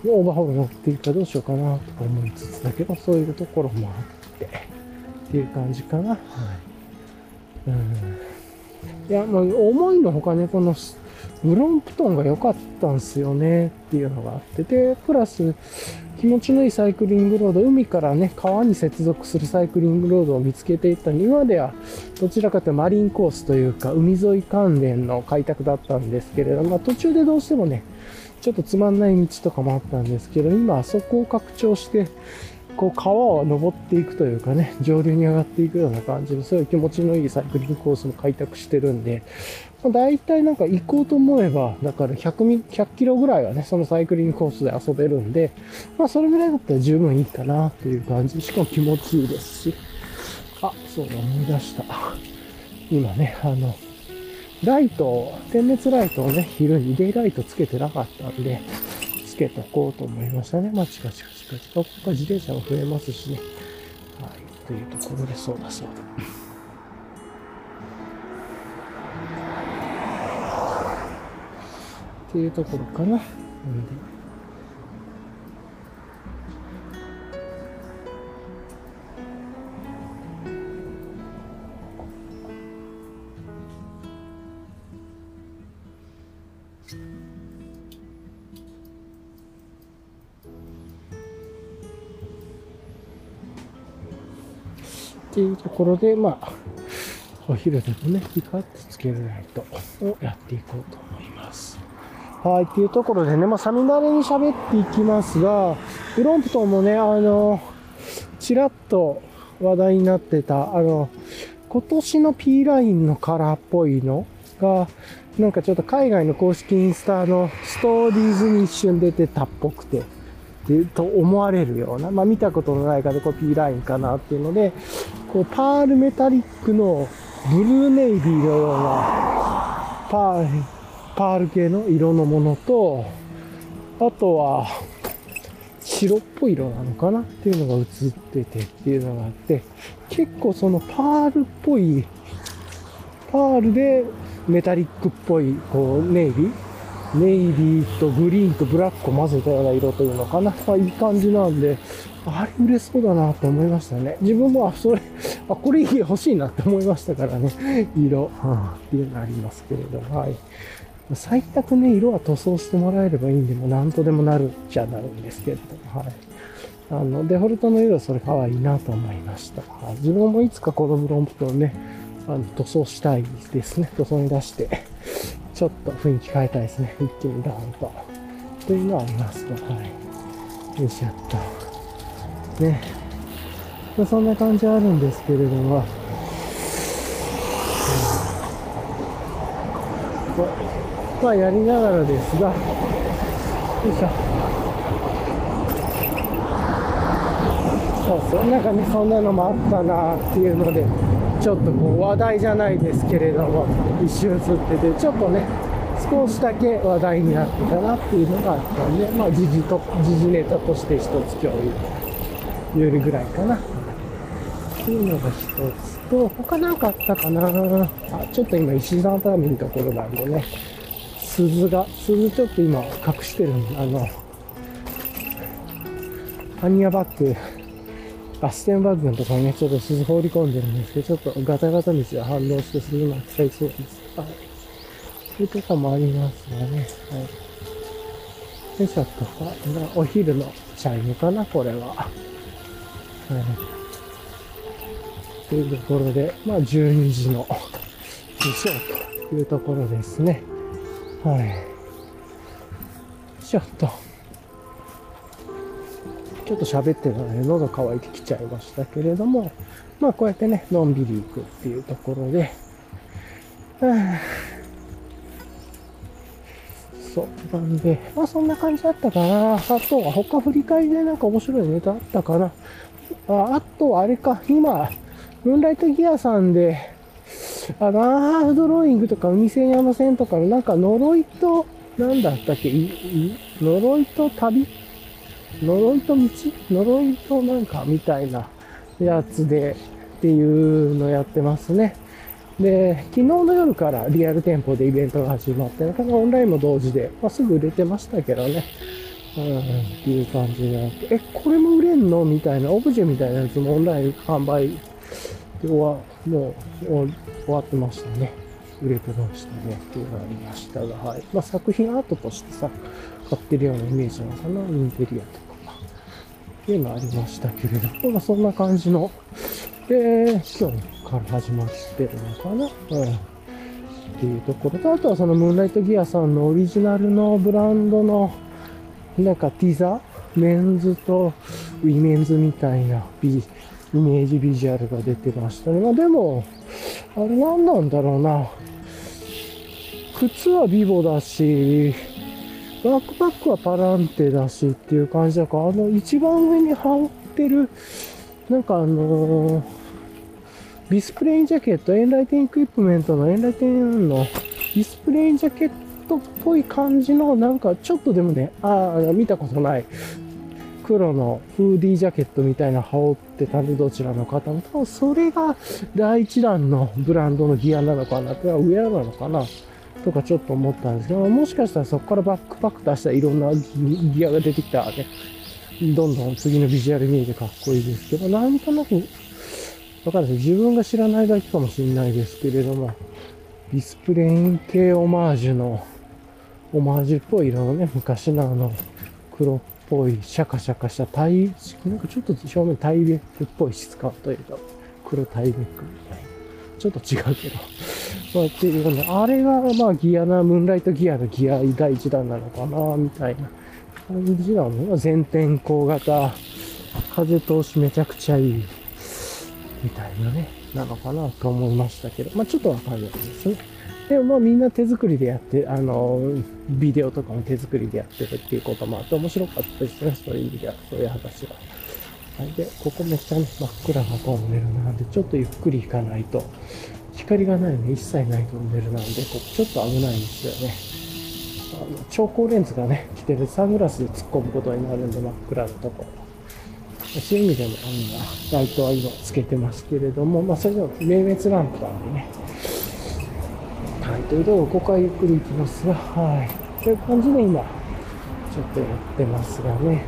オーバーホール乗っていくかどうしようかなとか思いつつだけど、そういうところもあって。っていう感じかな。はい。うん。いや、まあ、思いのほかね、この、ブロンプトンが良かったんすよねっていうのがあってで、プラス気持ちのいいサイクリングロード、海からね、川に接続するサイクリングロードを見つけていったに今ではどちらかというとマリンコースというか海沿い関連の開拓だったんですけれども、まあ、途中でどうしてもね、ちょっとつまんない道とかもあったんですけど、今はそこを拡張して、こう川を登っていくというかね、上流に上がっていくような感じの、そういう気持ちのいいサイクリングコースも開拓してるんで、まあ、大体なんか行こうと思えば、だから100 100キロぐらいはね、そのサイクリングコースで遊べるんで、まあそれぐらいだったら十分いいかなっていう感じ。しかも気持ちいいですし。あ、そうだ、思い出した。今ね、あの、ライト、点滅ライトをね、昼にデイライトつけてなかったんで、つけとこうと思いましたね。まあ、チカチカチカチカ。ここは自転車も増えますしね。はい。というところで、そうだそうだ。っていうところかな。うんっていうところで、まあ、お昼でもね、ピカッとつけるライトをやっていこうと思います。はい、っていうところでね、まあ、サミダレに喋っていきますが、ブロンプトンもね、あの、ちらっと話題になってた、あの、今年の P ラインのカラーっぽいのが、なんかちょっと海外の公式インスタのストーリーズに一瞬出てたっぽくて、ってと思われるような、まあ見たことのない方、これ P ラインかなっていうので、こうパールメタリックのブルーネイビーのようなパール、パール系の色のものと、あとは白っぽい色なのかなっていうのが映っててっていうのがあって、結構そのパールっぽい、パールでメタリックっぽい、こう、ネイビーネイビーとグリーンとブラックを混ぜたような色というのかな。まあ、いい感じなんで、あれ売れそうだなと思いましたね。自分も、あ、それ、*laughs* あ、これいい欲しいなって思いましたからね。色、はあ、っていうのありますけれど、はい。最悪ね、色は塗装してもらえればいいんで、もなんとでもなるじゃなるんですけれど、はい。あの、デフォルトの色はそれ可愛いなと思いました。自分もいつかこのブロンプトンね、あの、塗装したいですね。塗装に出して。ちょっと雰囲気変えたいですね。*laughs* 一気にダーンと。というのはありますと。はい。よいしょっと。ね。まあ、そんな感じはあるんですけれども、うん、まあ、やりながらですが、よいしょ。そうそう。なんかね、そんなのもあったなっていうので、ちょっとこう話題じゃないですけれども一瞬映っててちょっとね少しだけ話題になってたなっていうのがあったんでまあ時事と時事ネタとして一つ共有言えるぐらいかな。っていうのが一つと他なかったかな？あちょっと今石段ターミのところなんでね。鈴が鈴ちょっと今隠してるんであのハニアバッグガステンバッグのところにね、ちょっと鈴放り込んでるんですけど、ちょっとガタガタ道が反応して鈴が使いそうです。はい。そういうとこもありますがね。はい。で、ちょっと、お昼のチャイムかな、これは。はい。というところで、まあ、12時の、でしょうというところですね。はい。ちょっと、ちょっと喋ってたらね、喉乾いてきちゃいましたけれども、まあこうやってね、のんびり行くっていうところで、は *sighs* あそう。なんで、まあそんな感じだったかな。あとは他振り返りでなんか面白いネタあったかな。ああとあれか、今、ムーンライトギアさんで、あの、アーフドローイングとか海線山線とかなんか呪いと、なんだったっけ、呪いと旅呪いと道？呪いとなんかみたいなやつでっていうのやってますね。で、昨日の夜からリアル店舗でイベントが始まって、なかなかオンラインも同時で、まあ、すぐ売れてましたけどね。うん、っていう感じでなって、え、これも売れんの？みたいな、オブジェみたいなやつもオンライン販売で終わ、もう終わってましたね。売れてましたね。っていうのがありましたが、はい。まあ作品アートとしてさ、買ってるようなイメージなのかな、インテリアとか。っていうのありましたけれど、まあそんな感じの、で、今日から始まってるのかな。うん。っていうところと、あとはそのムーンライトギアさんのオリジナルのブランドの、なんかティザーメンズとウィメンズみたいなビイメージビジュアルが出てましたね。まあでも、あれ何なんだろうな。靴は Vivo だし、バックパックはパランテだしっていう感じだから、あの一番上に羽織ってる、なんかあのーディスプレインジャケット、 Enlightened Equipment のエンライテンの Visp レインジャケットっぽい感じの、なんかちょっとでもね、ああ、見たことない。黒のフーディージャケットみたいな羽織ってたんで、どちらの方も、多分それが第一弾のブランドのギアなのかな、ウェアなのかな、とかちょっと思ったんですけど、もしかしたらそこからバックパック出したらいろんなギアが出てきたらね、どんどん次のビジュアル見えてかっこいいですけど、なんとなくわかるんです自分が知らないだけかもしれないですけれども、ディスプレイン系オマージュの、オマージュっぽい色のね、昔のあの、黒っぽい、シャカシャカしたタイ、なんかちょっと表面タイベックっぽい質感というか、黒タイベックみたいな。ちょっと違うけど。まあ、っていうね、あれが、まあ、ギアな、ムーンライトギアのギア第一弾なのかな、みたいな。感じなの。全天候型、風通しめちゃくちゃいい。みたいなね、なのかなと思いましたけど、まあちょっとわかんないですね。でもまあみんな手作りでやって、あの、ビデオとかも手作りでやってるっていうこともあって面白かったですね、そういう意味では、そういう話は。はい、で、ここめっちゃね、真っ暗なトンネルなんで、ちょっとゆっくり行かないと、光がないね、一切ないトンネルなんで、こちょっと危ないんですよね。あの超光レンズがね、来てるサングラスで突っ込むことになるんで、真っ暗なところ。そういう意味でも、あの、ライトは今つけてますけれども、まあ、それでも明滅ランプなんでね。はい、というところ、ここはゆっくり行きますが、はい。という感じで今、ちょっとやってますがね。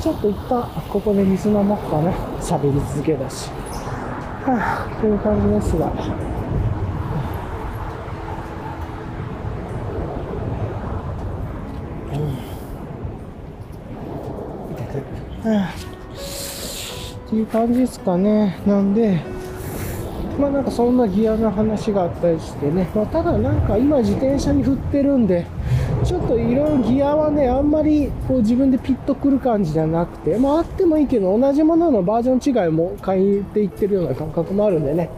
ちょっと一旦、ここで水飲もうかな。喋り続けだし。はあ、という感じですが。うん。はあっていう感じですかね。なんで、まあなんかそんなギアの話があったりしてね。まあただなんか今自転車に振ってるんで、ちょっといろいろギアはね、あんまりこう自分でピッとくる感じじゃなくて、まああってもいいけど、同じもののバージョン違いも変えていってるような感覚もあるんでね。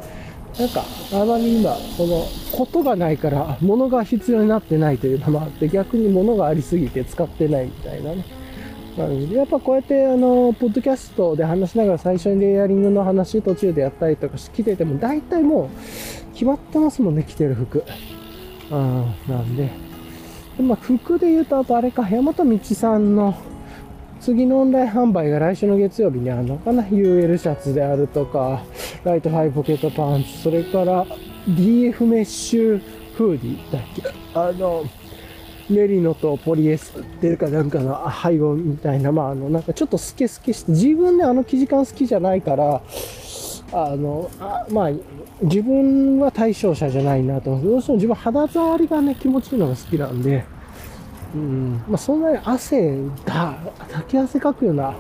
なんか、あまり今、その、ことがないから、物が必要になってないというのもあって、逆に物がありすぎて使ってないみたいなね。なので、やっぱこうやってあの、ポッドキャストで話しながら最初にレイヤリングの話途中でやったりとかして来てても、大体もう決まってますもんね、着てる服。うん、なんで。でまあ、服で言うと、あとあれか、山本道さんの次のオンライン販売が来週の月曜日にあるのかな ?UL シャツであるとか、ライトハイポケットパンツ、それから DF メッシュフーディーだっけ？あの、メリノとポリエステルかなんかの配合みたいな、まあ、あの、なんかちょっとスケスケして、自分であの生地感好きじゃないから、あの、あまあ、自分は対象者じゃないなと。どうしても自分肌触りがね、気持ちいいのが好きなんで、うん、まあ、そんなに汗だ、滝汗かくような、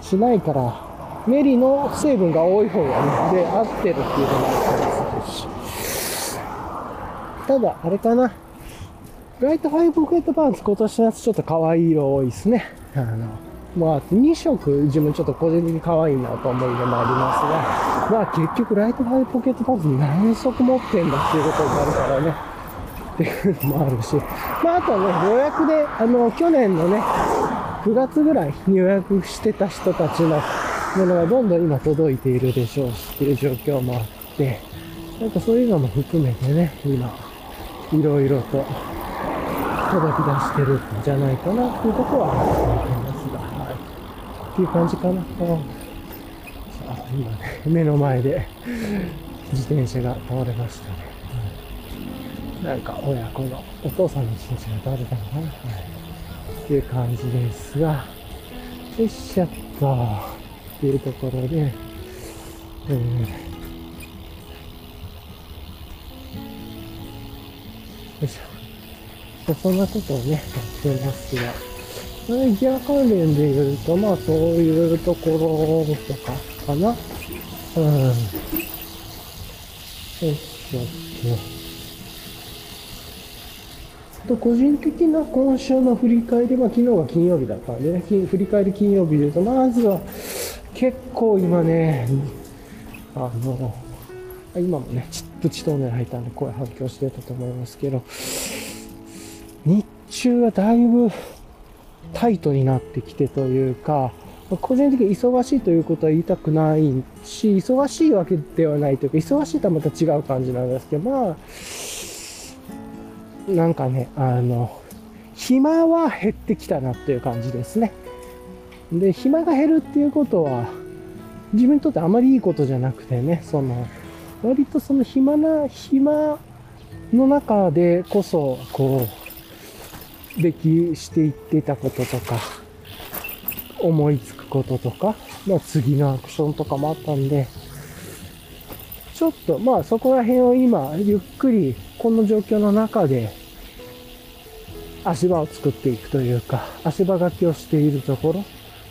しないから、メリの成分が多い方がね、で、合ってるっていうのもあったりするし。ただ、あれかな。ライトファイポケットパンツ今年のやつちょっと可愛い色多いですね。あの、まあ、2色自分ちょっと個人的に可愛いなと思う色もありますが、まあ結局ライトファイポケットパンツ何足持ってんだっていうことになるからね。っていうのもあるし、まああとはね、予約で、あの、去年のね、9月ぐらいに予約してた人たちのものがどんどん今届いているでしょうしっていう状況もあって、なんかそういうのも含めてね、今、いろいろと届き出してるんじゃないかなっていうところは思いますが、はい。っていう感じかな。さあ、今ね、目の前で自転車が倒れましたね。なんか親子のお父さんの自転車が倒れたのかな。はい。っていう感じですが、よっしゃっと、っていうところで、えーよいしょ。そんなことをね、やってますが、それギア関連で言うと、まあそういうところとかかな。うん。よいしょっと。と個人的な今週の振り返りは、昨日が金曜日だったんでね、振り返り金曜日で言うと、まずは結構今ね、あの、今もね、プチトンネル入ったんで声反響してたと思いますけど、日中はだいぶタイトになってきてというか、個人的に忙しいということは言いたくないし、忙しいわけではないというか、忙しいとはまた違う感じなんですけど、まあ、なんかね、あの、暇は減ってきたなっていう感じですね。で、暇が減るっていうことは、自分にとってあまりいいことじゃなくてね、その、割とその暇な、暇の中でこそ、こう、歴していってたこととか、思いつくこととか、まあ次のアクションとかもあったんで、ちょっと、まあそこら辺を今、ゆっくり、この状況の中で、足場を作っていくというか、足場書きをしているところ、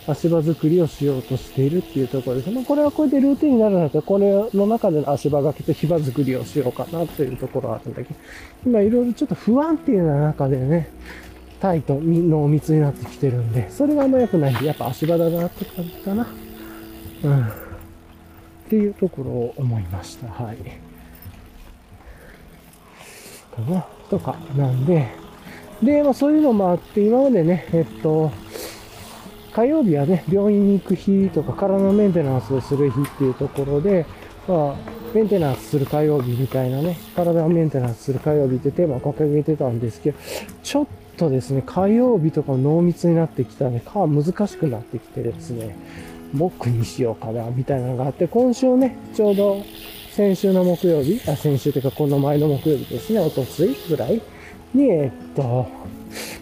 足場作りをしようとしているっていうところです。まあ、これはこれでルーティンになるんだったら、これの中での足場がけと火場作りをしようかなというところはあるんだけど、今いろいろちょっと不安定な中でね、タイと濃密になってきてるんで、それがあんま良くないんで、やっぱ足場だなって感じかな。うん。っていうところを思いました。はい。かな。とか、なんで、で、まあそういうのもあって、今までね、えっと、火曜日はね、病院に行く日とか、体のメンテナンスをする日っていうところで、まあ、メンテナンスする火曜日みたいなね、体をメンテナンスする火曜日ってテーマを掲げてたんですけど、ちょっとですね、火曜日とか濃密になってきたね、か難しくなってきてですね、僕にしようかな、みたいなのがあって、今週ね、ちょうど先週の木曜日、あ、先週というかこの前の木曜日ですね、おとついぐらいに、えっと、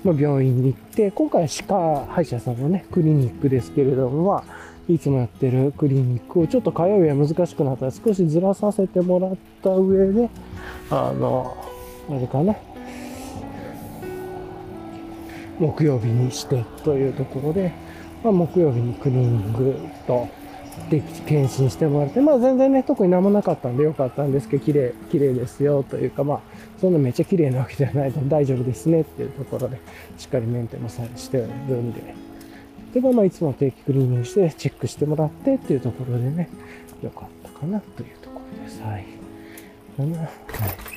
ま、病院に行って、今回は歯科歯医者さんのね、クリニックですけれども、まあ、いつもやってるクリニックをちょっと火曜日は難しくなったら少しずらさせてもらった上で、あの、あれかな、木曜日にしてというところで、まあ、木曜日にクリーニングと、で、検診してもらって、まあ全然ね、特に何もなかったんでよかったんですけど、綺麗、綺麗ですよというか、まあ、そんなめっちゃ綺麗なわけじゃないと大丈夫ですねっていうところで、しっかりメンテもさしてるんで、で、まあいつも定期クリーニングしてチェックしてもらってっていうところでね、よかったかなというところです。はい。はい。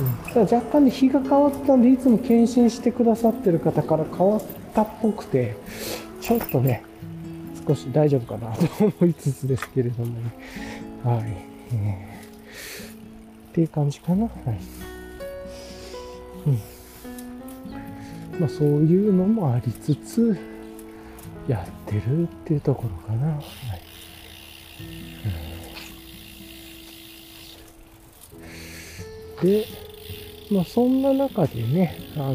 うん、ただ若干ね、日が変わったんで、いつも検診してくださってる方から変わったっぽくて、ちょっとね、少し大丈夫かなと思いつつですけれどもね。はい。えーっていう感じかな。はい。うん。まあそういうのもありつつ、やってるっていうところかな。はい。うん、で、まあそんな中でね、あの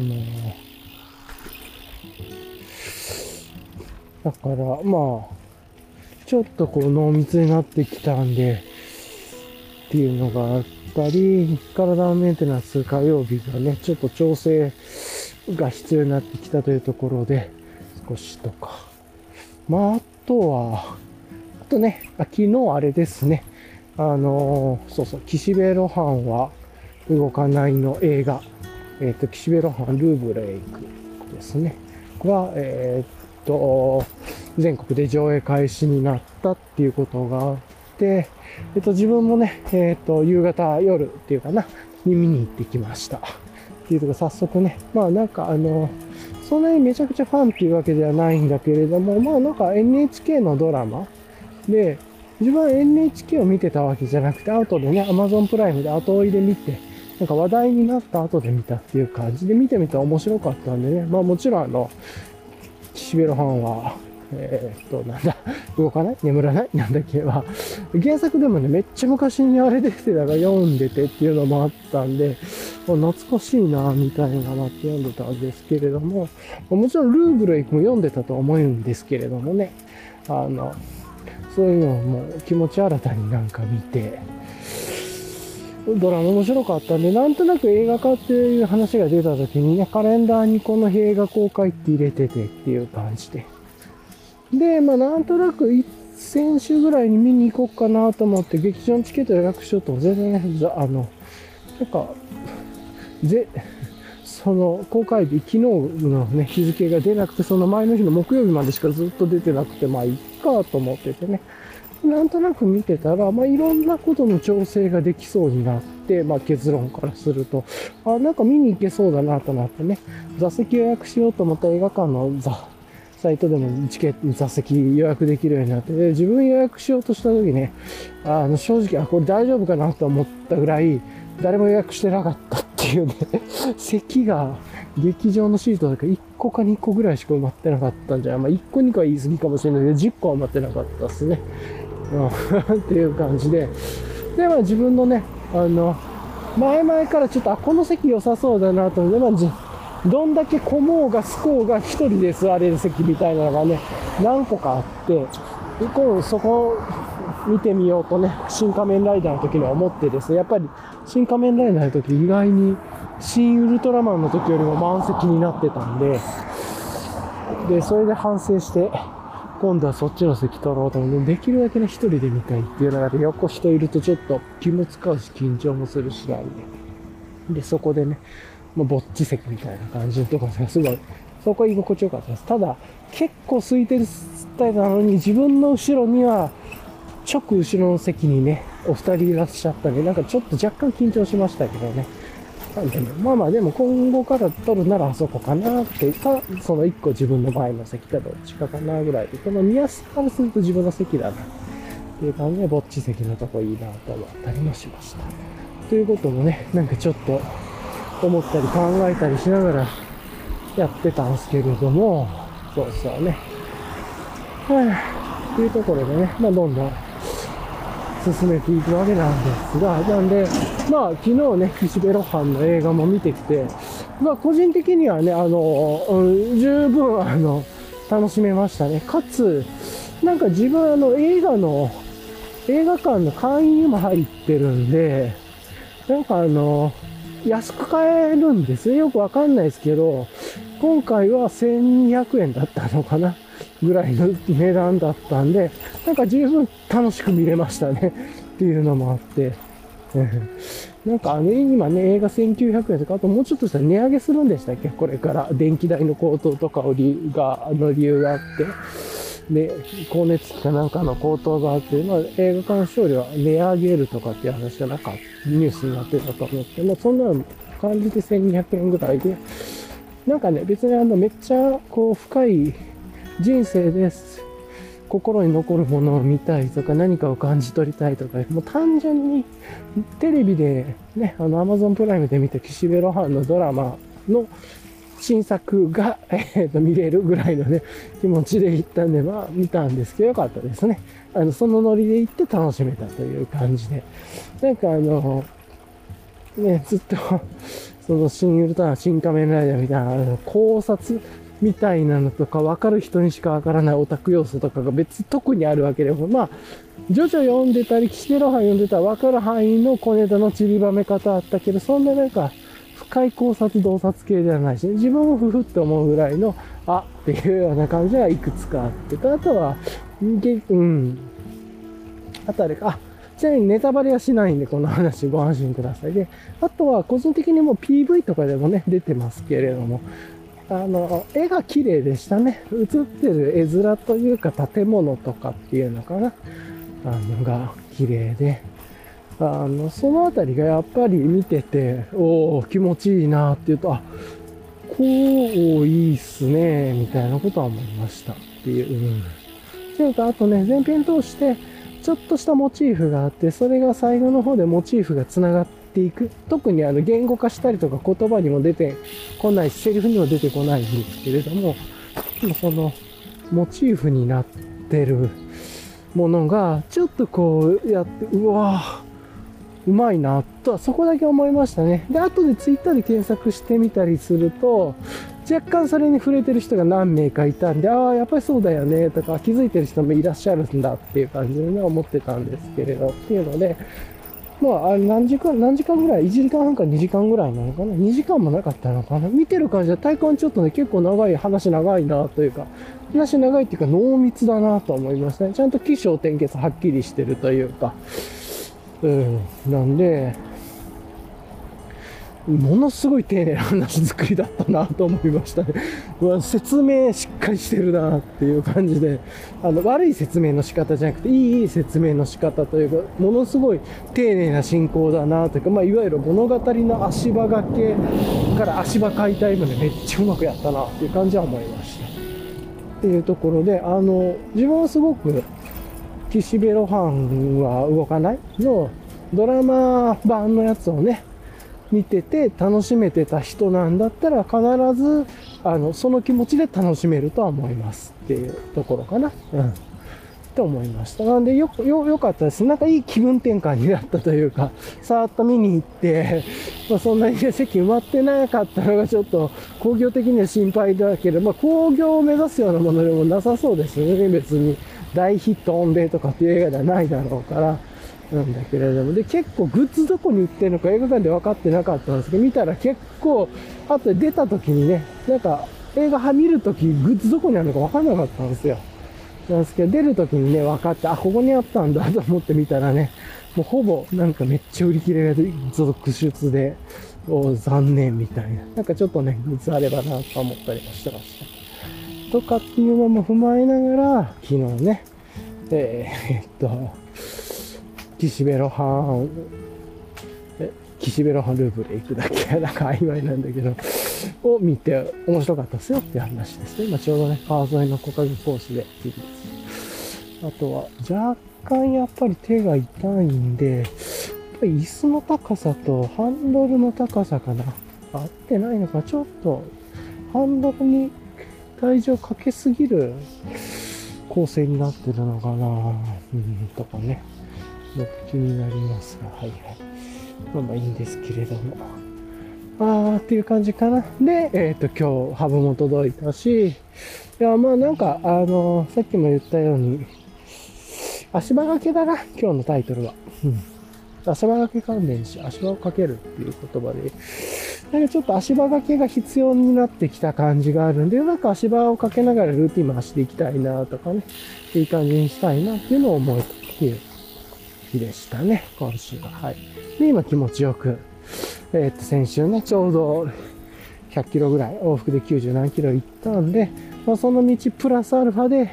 だからまあ、ちょっとこう濃密になってきたんで、っていうのがあっ、たり、体メンテナンス火曜日がね、ちょっと調整が必要になってきたというところで、少しとか。まあ、あとは、あとね、昨日あれですね、あのー、そうそう、岸辺露伴は動かないの映画えっ、と、岸辺露伴ルーブレイクですね。が、えっ、と、全国で上映開始になったっていうことがあって、えっ、と、自分もね、えっ、と、夕方、夜っていうかな、に見に行ってきました。っていうとこ早速ね、まあなんかあの、そんなにめちゃくちゃファンっていうわけではないんだけれども、まあなんか NHK のドラマで、自分は NHK を見てたわけじゃなくて、後でね、Amazon プライムで後追いで見て、なんか話題になった後で見たっていう感じで見てみたら面白かったんでね、まあもちろんあの、岸辺露伴は、えーっと、なんだ、動かない？眠らない？なんだっけ？は、原作でもね、めっちゃ昔にあれ出てたから読んでてっていうのもあったんで、懐かしいな、みたいななって読んでたんですけれども、もちろんルーブレイクも読んでたと思うんですけれどもね、あの、そういうのをもう気持ち新たになんか見て、ドラマ面白かったんで、なんとなく映画化っていう話が出た時にね、カレンダーにこの日映画公開って入れててっていう感じで。で、まあなんとなく先週ぐらいに見に行こうかなと思って劇場のチケット予約しようとも全然ね、あの、なんか、ぜ、その公開日、昨日のね、日付が出なくて、その前の日の木曜日までしかずっと出てなくて、まあいいかと思っててね。なんとなく見てたら、まあいろんなことの調整ができそうになって、まあ結論からすると、あ、なんか見に行けそうだなとなってね、座席予約しようと思った映画館の座、サイトでもチケット、座席予約できるようになって、で自分予約しようとした時ね、あの正直、あ、これ大丈夫かなと思ったぐらい、誰も予約してなかったっていうね、*laughs* 席が劇場のシートだから1個か2個ぐらいしか埋まってなかったんじゃない。まあ1個2個は言い過ぎかもしれないけど、10個は埋まってなかったですね。*laughs* っていう感じで。で、まあ自分のね、あの、前々からちょっと、あ、この席良さそうだなと思って、まあ、どんだけ混もうがすこうが一人で座れる席みたいなのがね、何個かあって、で今度そこ見てみようとね、新仮面ライダーの時には思ってですね、やっぱり新仮面ライダーの時意外に新ウルトラマンの時よりも満席になってたんで、で、それで反省して、今度はそっちの席取ろうと思って、できるだけね、一人で見たいっていうのがあって、横人いるとちょっと気も使うし、緊張もするしなんで。で、そこでね、まあ、ぼっち席みたいな感じのところですごい、そこは居心地よかったです。ただ、結構空いてるスタイルなのに、自分の後ろには、直後ろの席にね、お二人いらっしゃったんで、なんかちょっと若干緊張しましたけどね。なんでね、まあまあでも今後から取るならあそこかなって、か、その一個自分の前の席かどっちかかなぐらいで、この見やすさからすると自分の席だなっていう感じで、ぼっち席のとこいいなと思ったりもしました。ということもね、なんかちょっと思ったり考えたりしながらやってたんですけれども、そうそうね。はい。というところでね、まあどんどん進めていくわけなんですが、なんで、まあ、昨日ね、岸辺露伴の映画も見てきて、まあ、個人的にはね、あの、うん、十分、あの、楽しめましたね。かつ、なんか自分、あの、映画の、映画館の会員にも入ってるんで、なんかあの、安く買えるんですね。よくわかんないですけど、今回は1200円だったのかなぐらいの値段だったんで、なんか十分楽しく見れましたね。っていうのもあって。*laughs* なんかあの、今ね、映画1900円とか、あともうちょっとしたら値上げするんでしたっけ？これから。電気代の高騰とかを理が、の理由があって。で、光熱費かなんかの高騰があって、まあ、映画鑑賞料は値上げるとかっていう話がなんかニュースになってたと思って、まあ、そんな感じで1200円ぐらいで、なんかね、別にあの、めっちゃ、こう、深い人生です。心に残るものを見たいとか、何かを感じ取りたいとか、もう単純に、テレビでね、あの、アマゾンプライムで見た岸辺露伴のドラマの新作が、*laughs* えー、と見れるぐらいのね、気持ちで行ったんで、まあ、見たんですけど、よかったですね。あの、そのノリで行って楽しめたという感じで。なんかあの、ね、ずっと、その新ウルトラマン、新仮面ライダーみたいな、考察みたいなのとか、分かる人にしか分からないオタク要素とかが別、特にあるわけでも、まあ、ジョジョ読んでたり、キシテロハ読んでたら分かる範囲の小ネタの散りばめ方あったけど、そんななんか、深い考察、洞察系ではないし、ね自分もふふって思うぐらいの、あっていうような感じがいくつかあって、あとは、げうん。あとあれか、ちなみにネタバレはしないんで、この話ご安心ください。で、あとは個人的にも PV とかでもね、出てますけれども、あの、絵が綺麗でしたね。映ってる絵面というか建物とかっていうのかな。あの、が綺麗で。あの、そのあたりがやっぱり見てて、おお気持ちいいなっていうと、あ、こう、いいっすね、みたいなことは思いましたっていう。うん。っていうか、あとね、前編通して、ちょっとしたモチーフがあって、それが最後の方でモチーフが繋がってていく。特にあの言語化したりとか言葉にも出てこないし、セリフにも出てこないんですけれども、そのモチーフになってるものが、ちょっとこうやって、うわうまいな、とはそこだけ思いましたね。で、後でツイッターで検索してみたりすると、若干それに触れてる人が何名かいたんで、ああ、やっぱりそうだよね、とか気づいてる人もいらっしゃるんだっていう感じでね、思ってたんですけれど、っていうので、まあ、あ何時間、何時間ぐらい ?1 時間半か2時間ぐらいなのかな ?2 時間もなかったのかな？見てる感じは体感ちょっとね、結構長い、話長いなというか、話長いっていうか濃密だなと思いましたね。ちゃんと起承転結はっきりしてるというか、うん、なんで、ものすごい丁寧な話作りだったなと思いました *laughs* ね。説明しっかりしてるなっていう感じで、あの、悪い説明の仕方じゃなくて、いい説明の仕方というか、ものすごい丁寧な進行だなというか、まあ、いわゆる物語の足場掛けから足場解体までめっちゃうまくやったなっていう感じは思いました。っていうところで、あの、自分はすごく、岸辺露伴は動かないのドラマ版のやつをね、見てて楽しめてた人なんだったら必ず、あの、その気持ちで楽しめるとは思いますっていうところかな。うん。って思いました。なんでよ、よ、よかったです。なんかいい気分転換になったというか、さーっと見に行って、*laughs* まあそんなにね席埋まってなかったのがちょっと工業的には心配だけど、まあ工業を目指すようなものでもなさそうですよね。別に大ヒット御礼とかっていう映画ではないだろうから。なんだけれども、で、結構グッズどこに売ってるのか映画館で分かってなかったんですけど、見たら結構、あと出た時にね、なんか映画見る時グッズどこにあるのか分かんなかったんですよ。なんですけど、出る時にね、分かって、あ、ここにあったんだと思って見たらね、もうほぼなんかめっちゃ売り切れが続出で、お残念みたいな。なんかちょっとね、グッズあればなと思ったりもしてました。とかっていうのも踏まえながら、昨日ね、えー、えっと、岸辺露伴、え、岸辺露伴ルーブル行くだけ、なんか曖昧なんだけど、を見て面白かったですよっていう話ですね。今ちょうどね、川沿いの木陰コースで日々です。あとは、若干やっぱり手が痛いんで、やっぱり椅子の高さとハンドルの高さかな。合ってないのか、ちょっと、ハンドルに体重をかけすぎる構成になってるのかな、うん、とかね。の気になりますが、はいはい。まあまあいいんですけれども。あーっていう感じかな。で、えっ、ー、と、今日、ハブも届いたし、いや、まあなんか、あのー、さっきも言ったように、足場掛けだな、今日のタイトルは。うん。足場掛け関連し、足場をかけるっていう言葉で、なんかちょっと足場掛けが必要になってきた感じがあるんで、なんか足場をかけながらルーティン回していきたいなとかね、いい感じにしたいなっていうのを思うっていう日でしたね、今週は。はい。で、今気持ちよく、えー、っと、先週ね、ちょうど100キロぐらい、往復で90何キロ行ったんで、まあ、その道プラスアルファで、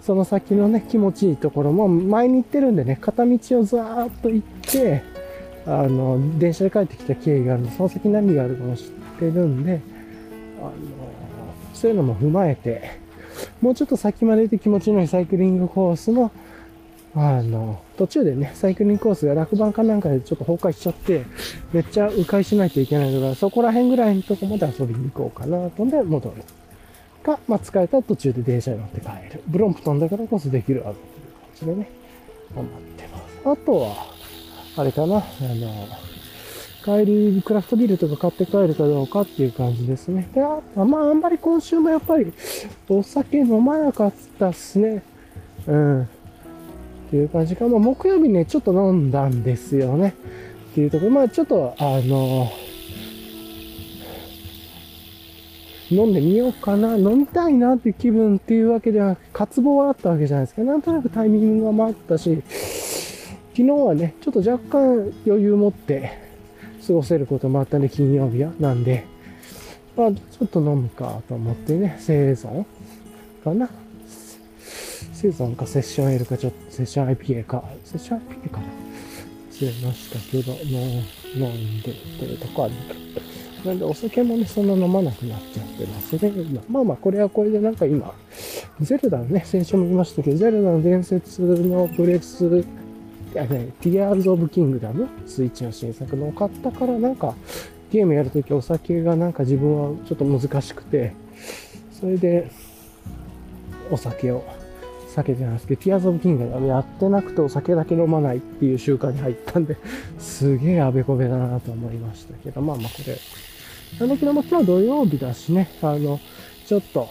その先のね、気持ちいいところも、前に行ってるんでね、片道をずーっと行って、あの、電車で帰ってきた経緯があるんで、その先何があるかも知ってるんで、あの、そういうのも踏まえて、もうちょっと先まで行って気持ちのいいサイクリングコースのあの、途中でね、サイクリングコースが落盤かなんかでちょっと崩壊しちゃって、めっちゃ迂回しないといけないから、そこら辺ぐらいのとこまで遊びに行こうかなとんで戻る。か、まあ、疲れたら途中で電車に乗って帰る。ブロンプトンだからこそできるあという感じでね、頑張ってます。あとは、あれかな、あの、帰りクラフトビールとか買って帰るかどうかっていう感じですね。で、あとはまあ、あんまり今週もやっぱりお酒飲まなかったっすね。うん。っていう感じか。まあ、木曜日ね、ちょっと飲んだんですよね。っていうところ、まあ、ちょっと、あの、飲んでみようかな、飲みたいなっていう気分っていうわけでは、渇望はあったわけじゃないですか。なんとなくタイミングが回ったし、昨日はね、ちょっと若干余裕持って過ごせることもあったんで、金曜日は。なんで、まあ、ちょっと飲むかと思ってね、生存かな。生存かセッション L か、ちょっとセッション IPA か、セッション IPA かな。忘れましたけど、もう飲んでっていうとこあるけど。なんでお酒もね、そんな飲まなくなっちゃってますね。まあまあ、これはこれでなんか今、ゼルダのね、先週も言いましたけど、ゼルダの伝説のブレス、いやね、ティアーズ・オブ・キングダム、スイッチの新作のを買ったから、なんか、ゲームやるときお酒がなんか自分はちょっと難しくて、それで、お酒を、酒じゃないですけど、ティアーズ・オブ・キングダムやってなくてお酒だけ飲まないっていう習慣に入ったんで、すげえあべこべだなと思いましたけど、まあまあこれ、だけども今日土曜日だしね、あの、ちょっと、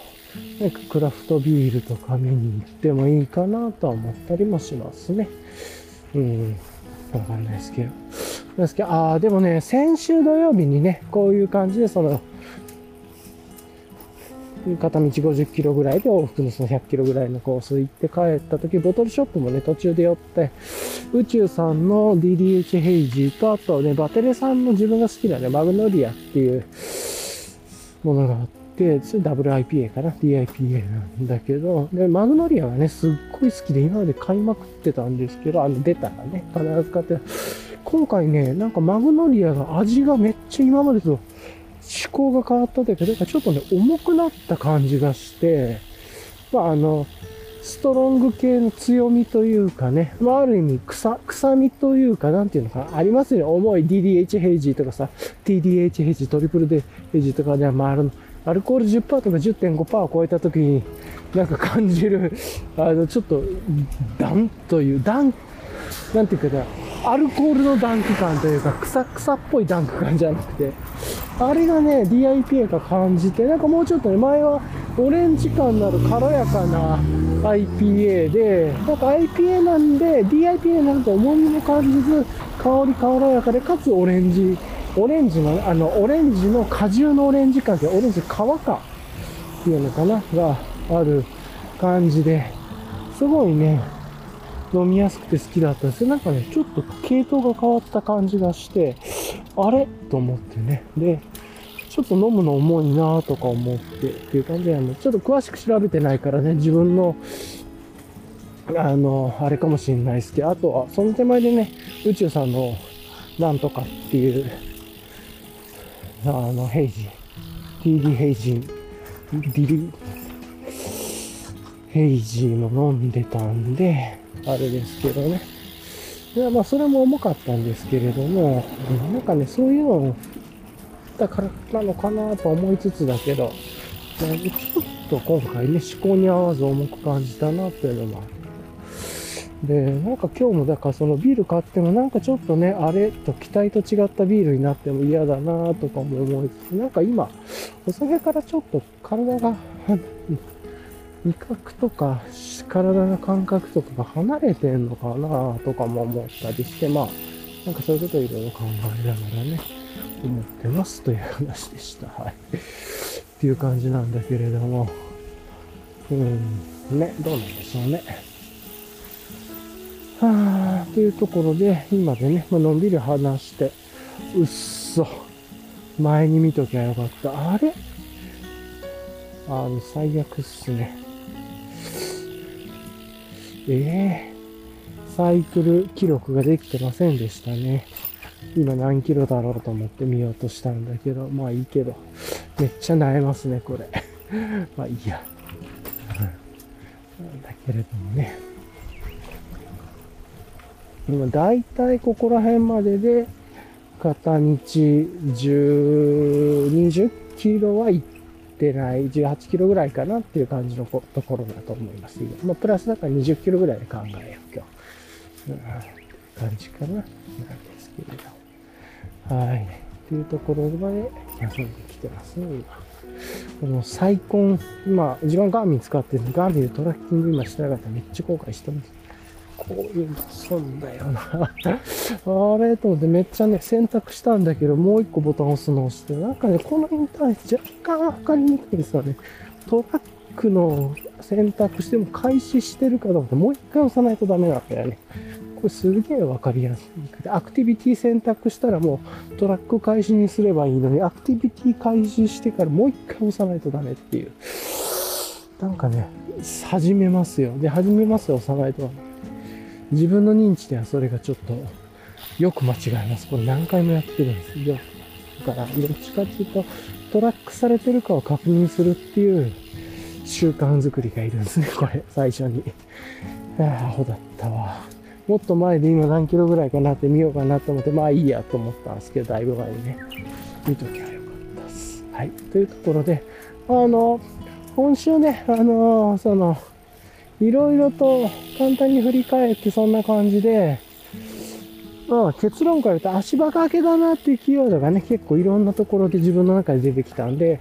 なんかクラフトビールとか見に行ってもいいかなとは思ったりもしますね。うん。わかんないですけど。ですけど、ああ、でもね、先週土曜日にね、こういう感じで、その、片道50キロぐらいで往復のその100キロぐらいのコース行って帰った時、ボトルショップもね、途中で寄って、宇宙さんの DDH ヘイジーと、あとね、バテレさんの自分が好きなね、マグノリアっていうものがあって、それ WIPA かな ?DIPA なんだけど、で、マグノリアがね、すっごい好きで今まで買いまくってたんですけど、あの、出たらね、必ず買って、今回ね、なんかマグノリアが味がめっちゃ今までと思考が変わったというか、なんかちょっとね、重くなった感じがして、まあ、あの、ストロング系の強みというかね、まあ、ある意味、臭、臭みというか、なんていうのかな、ありますよね。重い DDH ヘイジーとかさ、TDH ヘイジー、トリプルでヘイジーとかで、まあ、あの、アルコール10%とか10.5%を超えた時に、なんか感じる、あの、ちょっと、ダンという、ダン、なんていうかな、アルコールのダンク感というか、草草っぽいダンク感じゃなくて、あれがね、DIPA が感じて、なんかもうちょっとね、前はオレンジ感のある軽やかな IPA で、なんか IPA なんで、DIPA なんか重みも感じず、香り軽やかで、かつオレンジ、オレンジの、あの、オレンジの果汁のオレンジ感って、オレンジ皮かっていうのかな、がある感じで、すごいね、飲みやすくて好きだったんですよ。なんかね、ちょっと系統が変わった感じがして、あれ？と思ってね。で、ちょっと飲むの重いなとか思ってっていう感じなのちょっと詳しく調べてないからね、自分の、あの、あれかもしれないですけど、あとは、その手前でね、宇宙さんの、なんとかっていう、あの、ヘイジ、TD ヘイジ、ディリ、ヘイジーも飲んでたんで、あれですけどね。いや、まあ、それも重かったんですけれども、なんかね、そういうのだからなのかなと思いつつだけど、ちょっと今回ね、思考に合わず重く感じたなっていうのもある。で、なんか今日もだからそのビール買ってもなんかちょっとね、あれと期待と違ったビールになっても嫌だなとかも思いつつ、なんか今、お酒からちょっと体が、味覚とか体の感覚とかが離れてんのかなとかも思ったりして、まあ、なんかそういうことをいろいろ考えながらね、思ってますという話でした。はい。っていう感じなんだけれども、うん、ね、どうなんでしょうね。はぁ、というところで、今でね、まのんびり話して、うっそ、前に見ときゃよかった。あれ？あの、最悪っすね。えー、サイクル記録ができてませんでしたね。今何キロだろうと思って見ようとしたんだけど、まあいいけど、めっちゃ悩ますね、これ。*laughs* まあいいや。だけれどもね。今、だいたいここら辺までで、片道10、20キロは行ってない、18キロぐらいかなっていう感じのところだと思います。まあ、プラスだから20キロぐらいで考えよう、今日。うん、感じかな。なんですけれど。はい。っていうところまで遊んできてますね、今。このサイコン、今、自分ガーミン使ってるんで、ガーミンでトラッキング今してなかったらめっちゃ後悔してます。こういうの損だよなあれと思ってめっちゃね、選択したんだけど、もう一個ボタン押すの押して、なんかね、このインターネット若干わかりにくいですよね。トラックの選択しても開始してるかと思って、もう一回押さないとダメなんだよね。これすげえわかりやすい。アクティビティ選択したらもうトラック開始にすればいいのに、アクティビティ開始してからもう一回押さないとダメっていう。なんかね、始めますよ。で、始めますよ、押さないと。自分の認知ではそれがちょっとよく間違えます。これ何回もやってるんですよ。だから、どっちかっていうと、トラックされてるかを確認するっていう習慣づくりがいるんですね、*laughs* これ、最初に。ああ、アホだったわ。もっと前で今何キロぐらいかなって見ようかなと思って、まあいいやと思ったんですけど、だいぶ前にね、見ときゃよかったです。はい。というところで、あの、今週ね、あの、その、いろいろと簡単に振り返ってそんな感じで、まあ結論から言うと足場掛けだなっていうキーワードがね、結構いろんなところで自分の中で出てきたんで、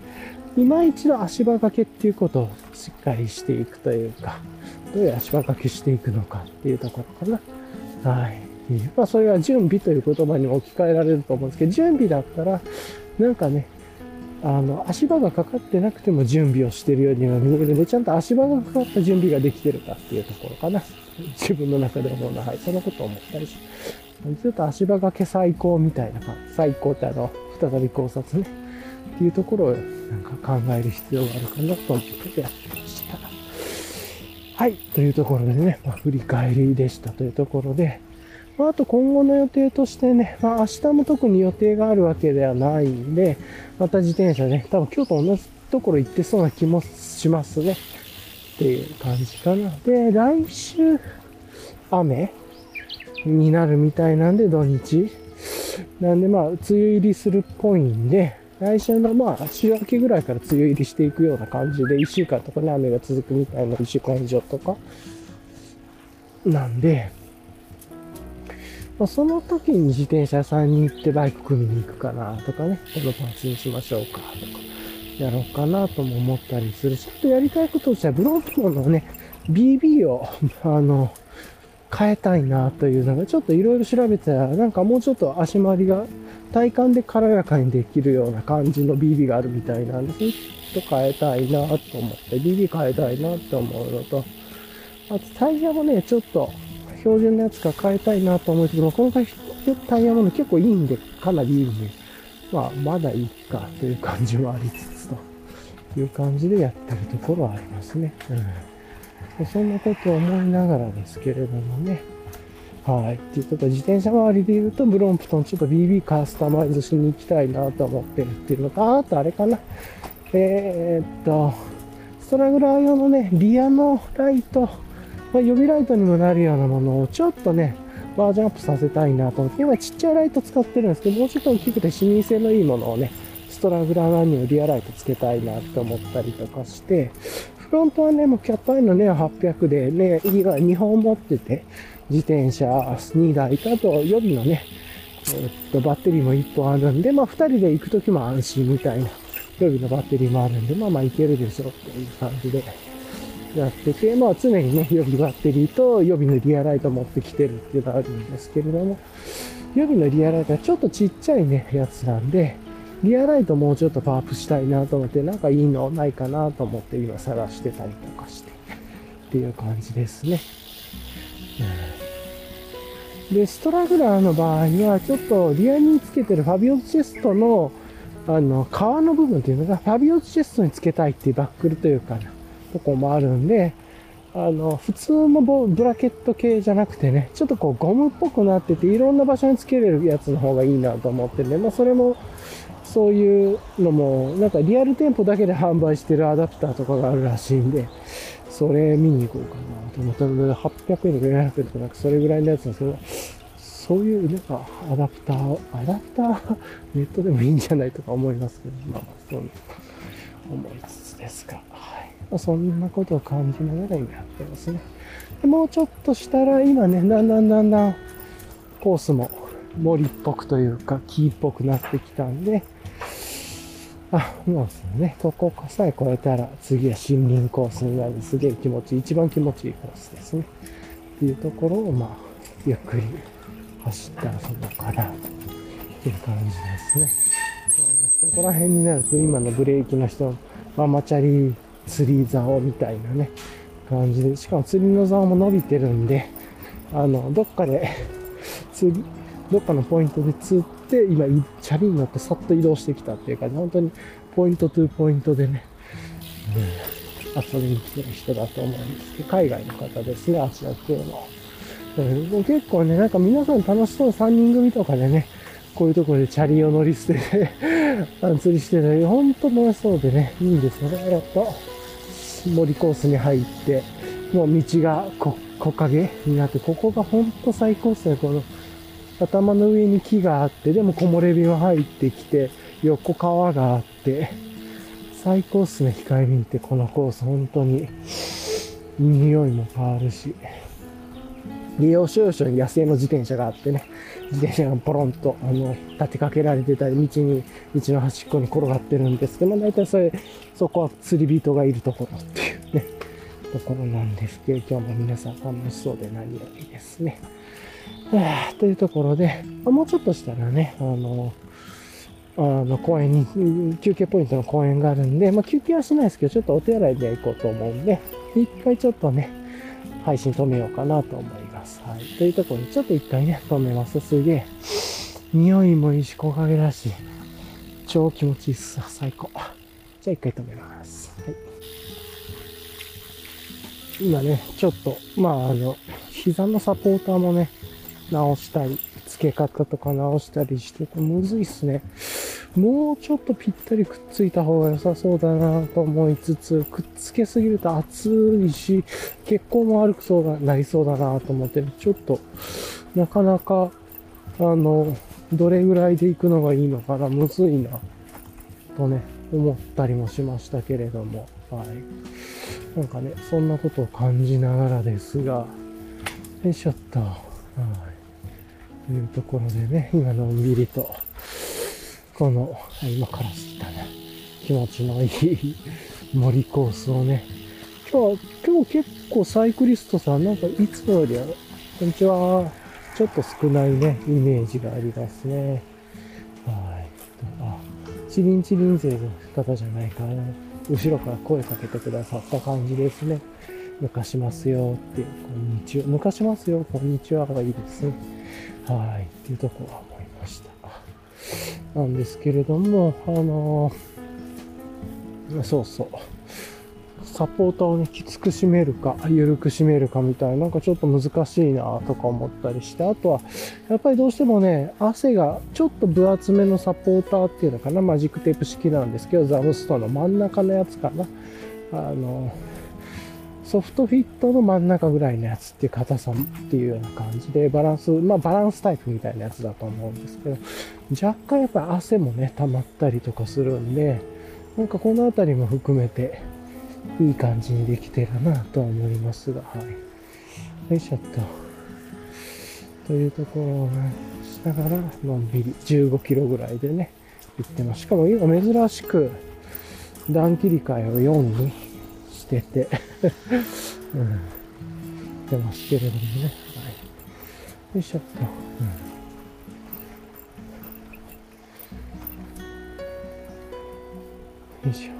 今一度足場掛けっていうことをしっかりしていくというか、どういう足場掛けしていくのかっていうところかな。はい。まあそれは準備という言葉に置き換えられると思うんですけど、準備だったら、なんかね、あの、足場がかかってなくても準備をしてるようには見えるので、ちゃんと足場がかかった準備ができてるかっていうところかな。自分の中で思うのは、はい。そのことを思ったりしちょっと足場掛け最高みたいな、最高ってあの、再び考察ね。っていうところをなんか考える必要があるかなと思ってやってました。はい。というところでね、まあ、振り返りでしたというところで、まあ、あと今後の予定としてね、まあ、明日も特に予定があるわけではないんで、また自転車ね、多分今日と同じところ行ってそうな気もしますね。っていう感じかな。で、来週、雨になるみたいなんで、土日。なんでまあ、梅雨入りするっぽいんで、来週のまあ、週明けぐらいから梅雨入りしていくような感じで、1週間とかね、雨が続くみたいな1週間以上とか、なんで、まあ、その時に自転車屋さんに行ってバイク組みに行くかなとかね、このパーツにしましょうかとか、やろうかなとも思ったりするし、ちょっとやりたいこととしては、ブロンのね、BB を、あの、変えたいなというのが、ちょっといろいろ調べてたら、なんかもうちょっと足回りが体感で軽やかにできるような感じの BB があるみたいなんですね。ちょっと変えたいなと思って、BB 変えたいなと思うのと、あとタイヤもね、ちょっと標準のやつか変えたいなと思うけど、このタイヤもね、結構いいんで、かなりいいんで、まあ、まだいいかという感じはありつつという感じでやってるところはありますね。うんそんなことを思いながらですけれどもね。はい。っていうこと自転車周りで言うと、ブロンプトンちょっと BB カスタマイズしに行きたいなと思ってるっていうのと、あとあれかな。えー、っと、ストラグラー用のね、リアのライト、まあ、予備ライトにもなるようなものをちょっとね、バージョンアップさせたいなと。思って、今ちっちゃいライト使ってるんですけど、もうちょっと大きくて視認性のいいものをね、ストラグラーにもリアライトつけたいなって思ったりとかして、フロントはね、もうキャットアイのね、800でね、2本持ってて、自転車2台と、あと予備のね、えっと、バッテリーも1本あるんで、まあ2人で行くときも安心みたいな、予備のバッテリーもあるんで、まあまあいけるでしょうっていう感じで。やってて、まあ常にね、予備バッテリーと予備のリアライト持ってきてるっていうのがあるんですけれども、予備のリアライトはちょっとちっちゃいね、やつなんで、リアライトもうちょっとパワーアップしたいなと思って、なんかいいのないかなと思って今探してたりとかして、っていう感じですね。うん、で、ストラグラーの場合は、ちょっとリアにつけてるファビオチェストの、あの、皮の部分っていうのが、ファビオチェストにつけたいっていうバックルというかな、とこもあるんで、あの、普通のブラケット系じゃなくてね、ちょっとこうゴムっぽくなってて、いろんな場所につけれるやつの方がいいなと思ってね、まあそれもそういうのも、なんかリアル店舗だけで販売してるアダプターとかがあるらしいんで、それ見に行こうかなと思ったので、800円とか400円とかなんかそれぐらいのやつなんですけど、そういうなんかアダプター、アダプター？ネットでもいいんじゃないとか思いますけど、まあそう思いつつですが、はい。まあ、そんなことを感じながら今やってますね。でもうちょっとしたら今ね、だんだんだんだんコースも森っぽくというか木っぽくなってきたんで、あ、もうですね、ここさえ越えたら次は森林コースになるすげえ気持ちいい、一番気持ちいいコースですね。っていうところを、まあ、ゆっくり走ったらそこかな、っていう感じですね。そうねここら辺になると今のブレーキの人、ママチャリ釣り竿みたいなね、感じで、しかも釣りの竿も伸びてるんで、あの、どっかで *laughs* 釣り、どっかのポイントで釣って、今、チャリに乗ってさっと移動してきたっていうか、本当にポイントトゥポイントでね、うん、遊びに来てる人だと思うんですけど、海外の方ですね、あちら系の。うん、結構ね、なんか皆さん楽しそう3人組とかでね、こういうところでチャリを乗り捨てて *laughs* 釣りしてるほんと楽しそうでね、いいんですよね。やっと、森コースに入って、もう道が木陰になって、ここがほんと最高っすね。この、頭の上に木があって、でも木漏れ日は入ってきて、横川があって、最高っすね。控えめにて、このコース、本当に、匂いも変わるし。利用所要所に野生の自転車があってね、自転車がポロンと、あの、立てかけられてたり、道に、道の端っこに転がってるんですけど、まあ大体それ、そこは釣り人がいるところっていうね、ところなんですけど、今日も皆さん楽しそうで何よりですね。というところで、もうちょっとしたらね、あの、あの公園に、休憩ポイントの公園があるんで、まあ、休憩はしないですけど、ちょっとお手洗いで行こうと思うんで、一回ちょっとね、配信止めようかなと思います。はい。というところで、ちょっと一回ね、止めます。すげえ。匂いもいいし、木陰だし、超気持ちいいっす。最高。じゃあ一回止めます。はい。今ね、ちょっと、まあ、あの、膝のサポーターもね、直したり、付け方とか直したりしてて、むずいっすね。もうちょっとぴったりくっついた方が良さそうだなと思いつつ、くっつけすぎると熱いし、血行も悪くそうがなりそうだなと思って、ちょっと、なかなか、あの、どれぐらいで行くのがいいのかな、むずいな、とね、思ったりもしましたけれども、はい。なんかね、そんなことを感じながらですが、よいしょっと、はい。というところでね、今のんびりと、この、今から知ったね、気持ちのいい森コースをね、今日、今日結構サイクリストさん、なんかいつもよりは、こんにちは、ちょっと少ないね、イメージがありますね。はい。あ、チリンチリン勢の方じゃないかな。後ろから声かけてくださった感じですね。抜かしますよって、こんにちは。抜かしますよ、こんにちはがいいですね。はい。っていうとこは思いました。なんですけれども、あのー、そうそう。サポーターをね、きつく締めるか、緩く締めるかみたいな、なんかちょっと難しいなとか思ったりして、あとは、やっぱりどうしてもね、汗がちょっと分厚めのサポーターっていうのかな、マジックテープ式なんですけど、ザムストの真ん中のやつかな。あの、ソフトフィットの真ん中ぐらいのやつっていう硬さっていうような感じで、バランス、まあバランスタイプみたいなやつだと思うんですけど、若干やっぱ汗もね、溜まったりとかするんで、なんかこのあたりも含めて、いい感じにできてるなとは思いますが、はい。よいしょっと。というところを、しながら、のんびり15キロぐらいでね、行ってます。しかも今珍しく、段切り替えを4にててうん、出ますけれどもね。はい。よいしょっと。うん、よいしょ。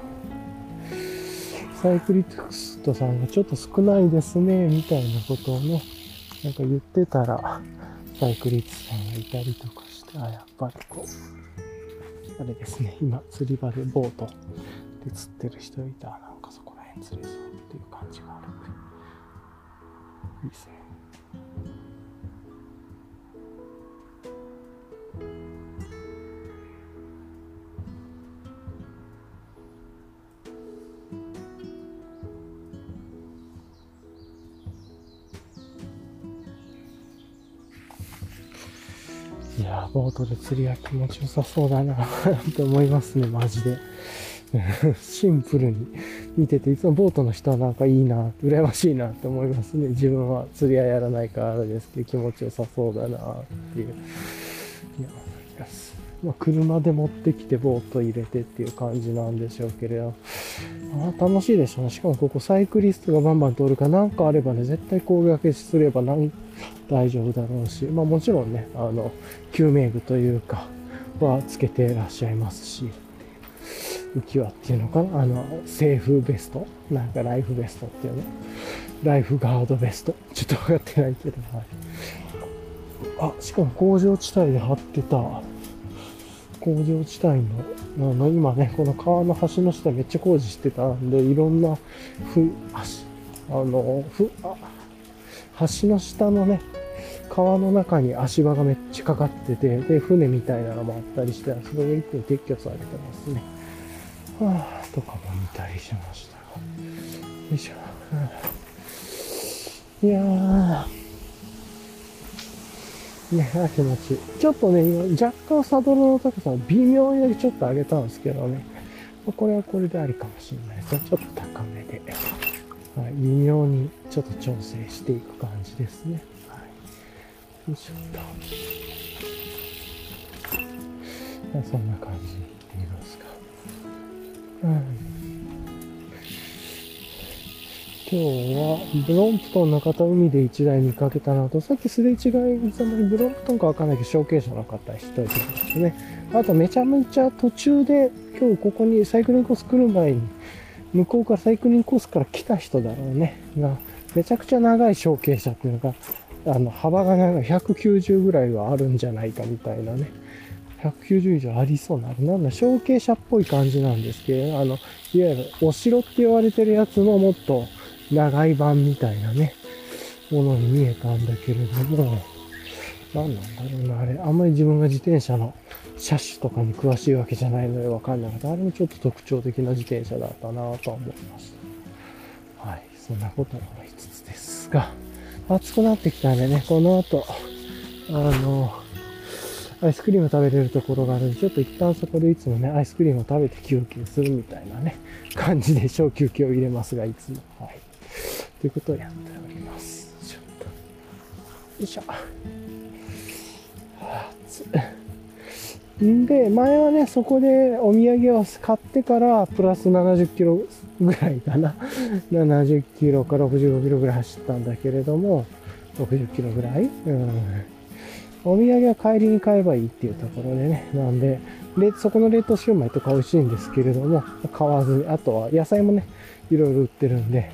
サイクリクストさんがちょっと少ないですね、みたいなことをね、なんか言ってたら、サイクリストさんがいたりとかして、あ、やっぱりこう、あれですね、今、釣り場でボートで釣ってる人いた。な釣れそうっていう感じがある。いいですね。いやボートで釣りは気持ちよさそうだなって思いますね、マジで。*laughs* シンプルに見てて、いつもボートの人はなんかいいな、羨ましいなって思いますね。自分は釣りはやらないからですけど、気持ちよさそうだなっていう。いや、まあ、車で持ってきてボート入れてっていう感じなんでしょうけれど、あ楽しいでしょうね。しかもここサイクリストがバンバン通るか、なんかあればね、絶対攻撃すればなん大丈夫だろうし、まあもちろんね、あの、救命具というか、はつけてらっしゃいますし、浮き輪っていうのかな？あの、セーフベスト？なんかライフベストっていうのライフガードベスト？ちょっと分かってないけど、はい。あ、しかも工場地帯で貼ってた、工場地帯の、あの、今ね、この川の橋の下めっちゃ工事してたんで、いろんな、ふ、橋、あの、ふ、あ、橋の下のね、川の中に足場がめっちゃかかってて、で、船みたいなのもあったりして、それが一気に撤去されてますね。はぁ、とかも見たりしました。よいしょ。いやー、ね、あ、気持ちいい。ちょっとね、今、若干サドルの高さを微妙にだけちょっと上げたんですけどね。これはこれでありかもしれないですね。ちょっと高めで。はい、微妙にちょっと調整していく感じですね。はい。よいしょっと。そんな感じ。今日はブロンプトンの方海で一台見かけたなと、さっきすれ違いざまにブロンプトンかわかんないけど、証券者の方一人いますね。あとめちゃめちゃ途中で今日ここにサイクリングコース来る前に、向こうからサイクリングコースから来た人だろうね。が、めちゃくちゃ長い小径車っていうのが、あの、幅が長い190ぐらいはあるんじゃないかみたいなね。190以上ありそうな、なんだ、小径車っぽい感じなんですけど、あの、いわゆるお城って言われてるやつのもっと、長い版みたいなね、ものに見えたんだけれども、何なんだろうな、あれ。あんまり自分が自転車の車種とかに詳しいわけじゃないのでわかんなかった。あれもちょっと特徴的な自転車だったなと思いました。はい。そんなことも思いつつですが、暑くなってきたんでね、この後、あの、アイスクリーム食べれるところがあるんで、ちょっと一旦そこでいつもね、アイスクリームを食べて休憩するみたいなね、*laughs* 感じで小休憩を入れますが、いつも。はい。ということをやっております。ちょっと。よいしょ。んで、前はね、そこでお土産を買ってから、プラス70キロぐらいかな。*laughs* 70キロか65キロぐらい走ったんだけれども、60キロぐらい、うん、お土産は帰りに買えばいいっていうところでね。なんで、で、そこの冷凍シューマイとか美味しいんですけれども、買わず、あとは野菜もね、いろいろ売ってるんで、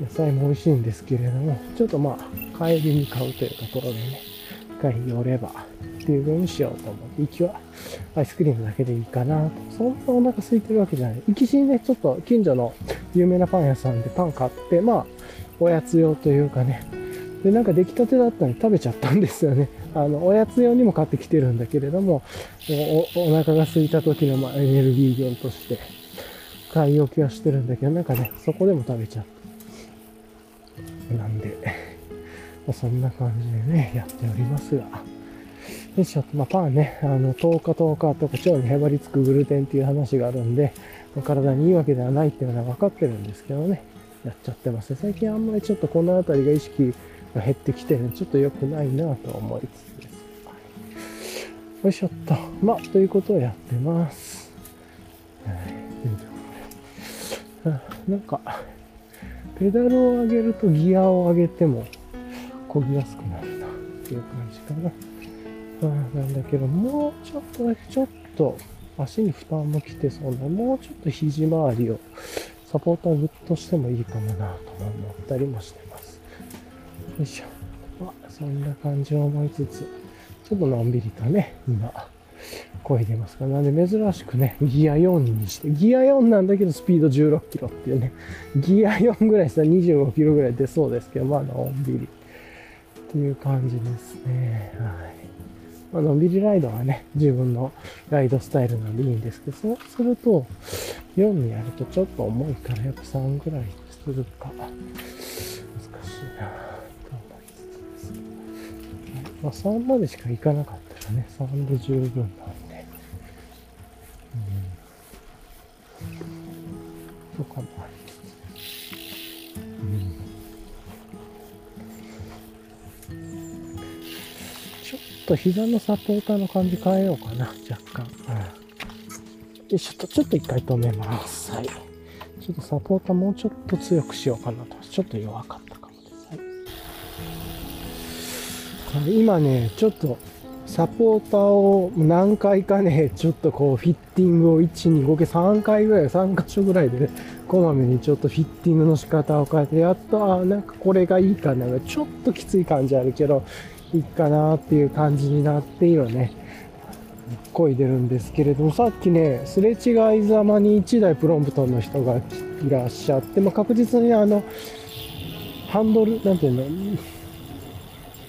野菜も美味しいんですけれども、ちょっとまあ、帰りに買うというところでね、一回寄ればっていう風にしようと思って、行きはアイスクリームだけでいいかなと。そんなお腹空いてるわけじゃない。行きしにね、ちょっと近所の有名なパン屋さんでパン買って、まあ、おやつ用というかね、で、なんか出来たてだったのに食べちゃったんですよね。あの、おやつ用にも買ってきてるんだけれども、おお腹が空いた時のまエネルギー源として買い置きはしてるんだけど、なんかね、そこでも食べちゃった。なんで、*laughs* ま、そんな感じでね、やっておりますが。で、ちょっと、まあ、パンね、あの、10日10日とか腸にへばりつくグルテンっていう話があるんで、ま、体にいいわけではないっていうのは分かってるんですけどね、やっちゃってます最近あんまりちょっとこの辺りが意識が減ってきてるちょっと良くないなと思いつつです。よいしょっと。まあ、ということをやってます。はい、なんか、ペダルを上げるとギアを上げても漕ぎやすくなるなっていう感じかな。あなんだけど、もうちょっとだけちょっと足に負担もきてそうな、もうちょっと肘周りをサポーターグッとしてもいいかもなと思ったりもしてます。よいしょ。まあ、そんな感じを思いつつ、ちょっとのんびりとね、今、声出ますから。なんで珍しくね、ギア4にして、ギア4なんだけどスピード16キロっていうね、ギア4ぐらいしたら25キロぐらい出そうですけど、まあのんびりっていう感じですね。はい。まあのんびりライドはね、自分のライドスタイルなんでいいんですけど、そうすると、4にやるとちょっと重いから、やっぱ3ぐらいするか。まあ3までしか行かなかったらね、3で十分なんとかもありつつ、うん、ちょっと膝のサポーターの感じ変えようかな、若干。うん、よいしょと、ちょっと一回止めます。はい。ちょっとサポーターもうちょっと強くしようかなと。ちょっと弱かった今ね、ちょっとサポーターを何回かね、*laughs* ちょっとこうフィッティングを1、2、合計3回ぐらい、3箇所ぐらいでね、こまめにちょっとフィッティングの仕方を変えて、やっと、あ、なんかこれがいいかな、ちょっときつい感じあるけど、いいかなっていう感じになって今ね、漕いでるんですけれども、さっきね、すれ違いざまに1台プロンプトンの人がいらっしゃって、まあ、確実にあの、ハンドル、なんていうの、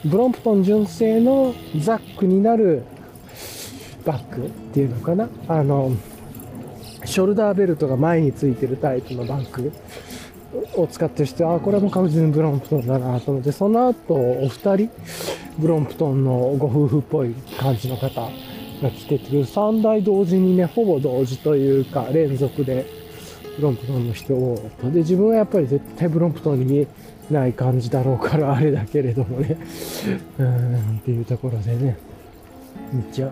ブロンプトン純正のザックになるバッグっていうのかな？あの、ショルダーベルトが前についてるタイプのバッグを使ってる人ああ、これも確実にブロンプトンだなと思って、その後、お二人、ブロンプトンのご夫婦っぽい感じの方が来てて、3台同時にね、ほぼ同時というか、連続で、ブロンプトンの人を、で、自分はやっぱり絶対ブロンプトンに見えない感じだろうからあれだけれどもね。うんっていうところでね。めっちゃ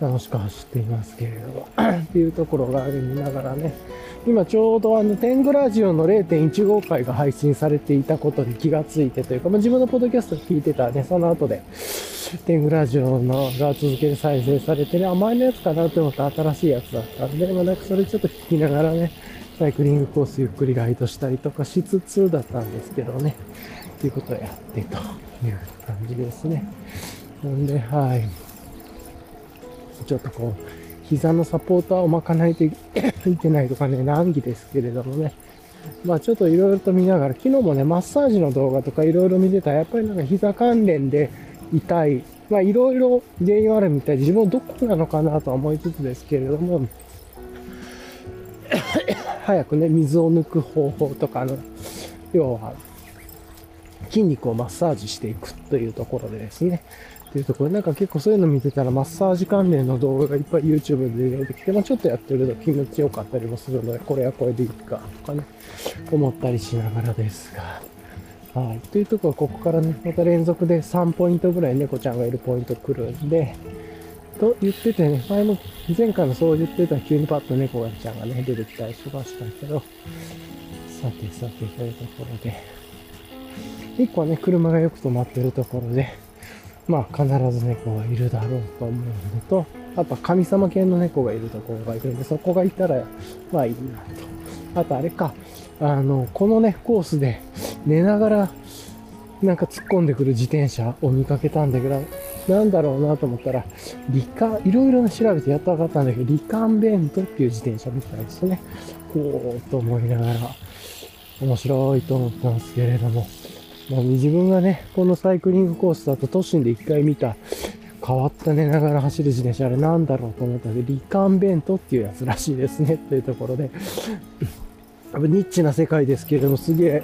楽しく走っていますけれども。っていうところがありながらね。今ちょうどあのテングラジオの0.15回が配信されていたことに気がついてというか、まあ、自分のポッドキャスト聞いてたね。その後でテングラジオのが続けて再生されてね、あ、前のやつかなって思った新しいやつだったんで、まあ、なんかそれちょっと聞きながらね、サイクリングコースゆっくりライドしたりとかしつつだったんですけどね。っていうことをやってという感じですね。なんで、はい。ちょっとこう、膝のサポーターを巻かないと *clears throat* いけないとかね、難儀ですけれどもね。まあちょっといろいろと見ながら、昨日もね、マッサージの動画とかいろいろ見てたら、やっぱりなんか膝関連で痛い、まあいろいろ原因はあるみたいで、自分はどこなのかなとは思いつつですけれども、*coughs* 早くね、水を抜く方法とかの、要は、筋肉をマッサージしていくというところでですね。というところでなんか結構そういうの見てたらマッサージ関連の動画がいっぱい YouTube で出てきて、まあちょっとやってると気持ちよかったりもするので、これはこれでいいかとかね、思ったりしながらですが。はい。というところはここからね、また連続で3ポイントぐらい猫ちゃんがいるポイント来るんで、と言っててね、前の、前回のそう言ってた急にパッと猫がちゃんがね、出てきたりしましたけど、さてさてというところで、一個はね、車がよく止まってるところで、まあ必ず猫がいるだろうと思うのと、あと神様系の猫がいるところがいるんで、そこがいたら、まあいいなと。あとあれか、あの、このね、コースで寝ながらなんか突っ込んでくる自転車を見かけたんだけど、なんだろうなと思ったら、リカ、いろいろ調べてやっと分かったんだけど、リカンベントっていう自転車みたいですね。こうと思いながら、面白いと思ったんですけれども、まあ、自分がね、このサイクリングコースだと都心で一回見た変わった寝ながら走る自転車、あれなんだろうと思ったんで、リカンベントっていうやつらしいですね、というところで、ニッチな世界ですけれども、すげえ。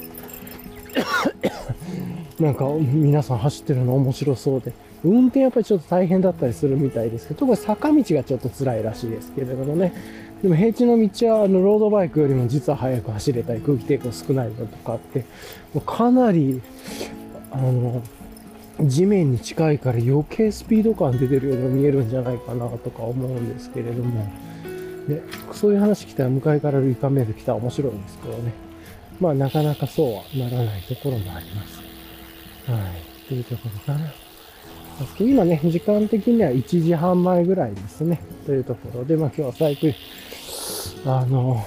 なんか皆さん走ってるの面白そうで、運転やっぱりちょっと大変だったりするみたいですけど、特に坂道がちょっと辛いらしいですけれどもね。でも平地の道はあのロードバイクよりも実は速く走れたり空気抵抗少ないのとかって、もうかなり、あの、地面に近いから余計スピード感出てるように見えるんじゃないかなとか思うんですけれども、で、そういう話来たら向かいからイカメール来たら面白いんですけどね。まあなかなかそうはならないところもあります。はい。というところかな。今ね、時間的には1時半前ぐらいですね。というところで、まあ今日は最近、あの、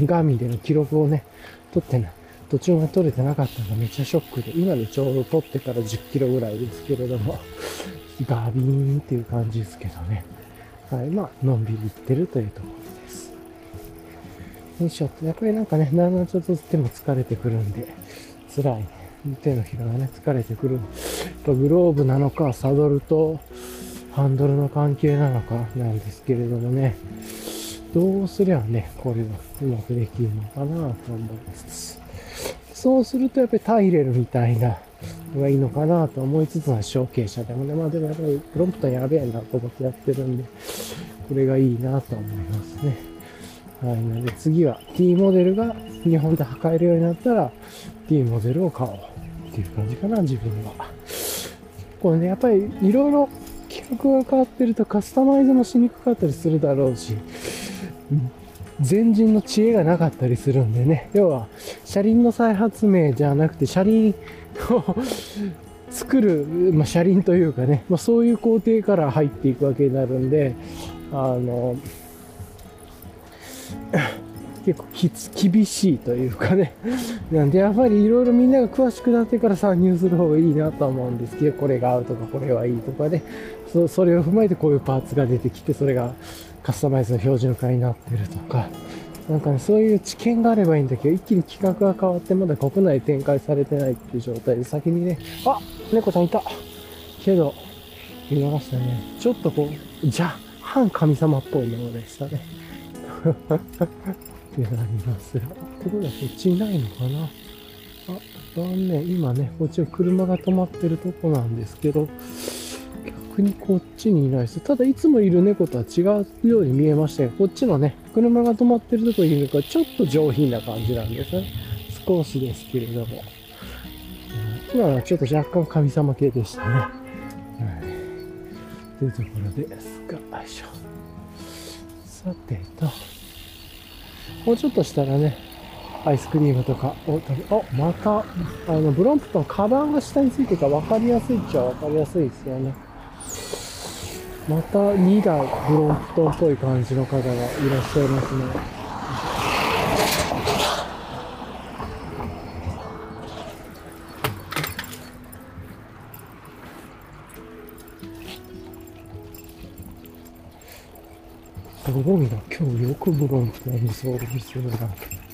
ガーミンでの記録をね、取ってない。途中が取れてなかったのがめっちゃショックで、今でちょうど取ってから10キロぐらいですけれども、ガビーンっていう感じですけどね。はい。まあ、のんびり行ってるというところです。よいしょ。やっぱりなんかね、だんだんちょっとずつ手も疲れてくるんで、辛いね。手のひらがね、疲れてくる。やっぱグローブなのか、サドルとハンドルの関係なのかなんですけれどもね、どうすりゃね、これがうまくできるのかなと思いつつ。そうするとやっぱりタイレルみたいなのがいいのかなと思いつつは小傾斜でもね、まあでもやっぱりプロンプトやべえなと思ってやってるんで、これがいいなと思いますね。はい。なので次は T モデルが日本で測えるようになったら T モデルを買おう。っていう感じかな、自分は。これね、やっぱりいろいろ企画が変わってるとカスタマイズもしにくかったりするだろうし、前人の知恵がなかったりするんでね、要は車輪の再発明じゃなくて車輪を *laughs* 作る、まあ、車輪というかね、まあ、そういう工程から入っていくわけになるんで、あの、結構きつ厳しいというかね。*laughs* なんでやっぱりいろいろみんなが詳しくなってから参入する方がいいなとは思うんですけど、これが合うとかこれはいいとかね。そそれを踏まえてこういうパーツが出てきて、それがカスタマイズの標準化になってるとか。なんかね、そういう知見があればいいんだけど、一気に企画が変わってまだ国内展開されてないっていう状態で先にね、あ猫ちゃんいたけど、見逃したね。ちょっとこう、じゃあ、反神様っぽいものでしたね。*laughs* ってなりますが。ころがこっちいないのかな？あ、残念。今ね、こっちは車が止まってるとこなんですけど、逆にこっちにいないです。ただ、いつもいる猫とは違うように見えましたが、こっちのね、車が止まってるとこにいるから、ちょっと上品な感じなんですね。少しですけれども。今はちょっと若干神様系でしたね。はい。というところですが、よいしょ。さてと、もうちょっとしたらね、アイスクリームとかを食べ、あ、また、あの、ブロンプトン、カバンが下についてるから分かりやすいっちゃ分かりやすいですよね。また2台ブロンプトンっぽい感じの方がいらっしゃいますね。ごいな。今日よくブロンプトンに遭遇するな。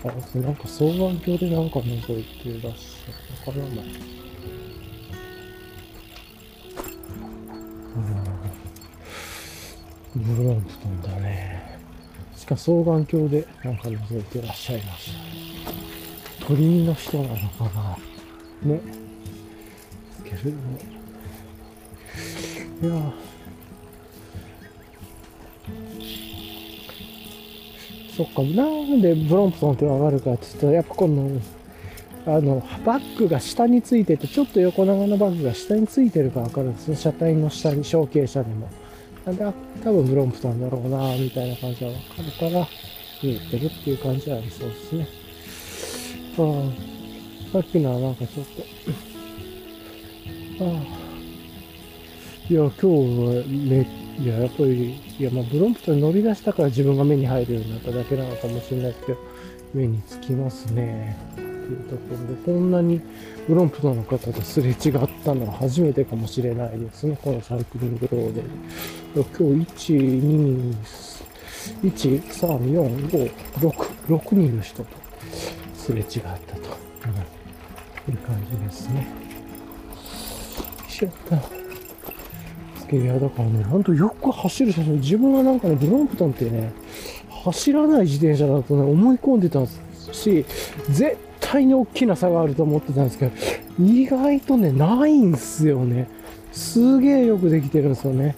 あ、なんか双眼鏡でなんか覗いてらっしゃる。わからない。ブロンプトンだね。しか双眼鏡でなんか覗いてらっしゃいました。鳥居の人なのかなね。いけれども。いやそっか、なんでブロンプトンってわかるかって言ったら、やっぱこの、あの、バッグが下についてて、ちょっと横長のバッグが下についてるかわかるんですね。車体の下に、小径車でも。なんで、あ多分ブロンプトンだろうな、みたいな感じはわかるから、見えてるっていう感じはありそうですね。ああ、さっきのはなんかちょっと、ああ、いや、今日はね、いや、やっぱり、いや、まあ、ブロンプトンに乗り出したから自分が目に入るようになっただけなのかもしれないですけど、目につきますね。っていうところで、こんなにブロンプトンの方とすれ違ったのは初めてかもしれないですね。このサイクリングロードで。今日、1、2、1、3、4、5、6、6人の人とすれ違ったと、うん、いう感じですね。しょっとた。いや、だからね、ほんとよく走る写真、自分はなんかね、ブロンプトンってね、走らない自転車だとね、思い込んでたし、絶対に大きな差があると思ってたんですけど、意外とね、ないんすよね。すげえよくできてるんですよね。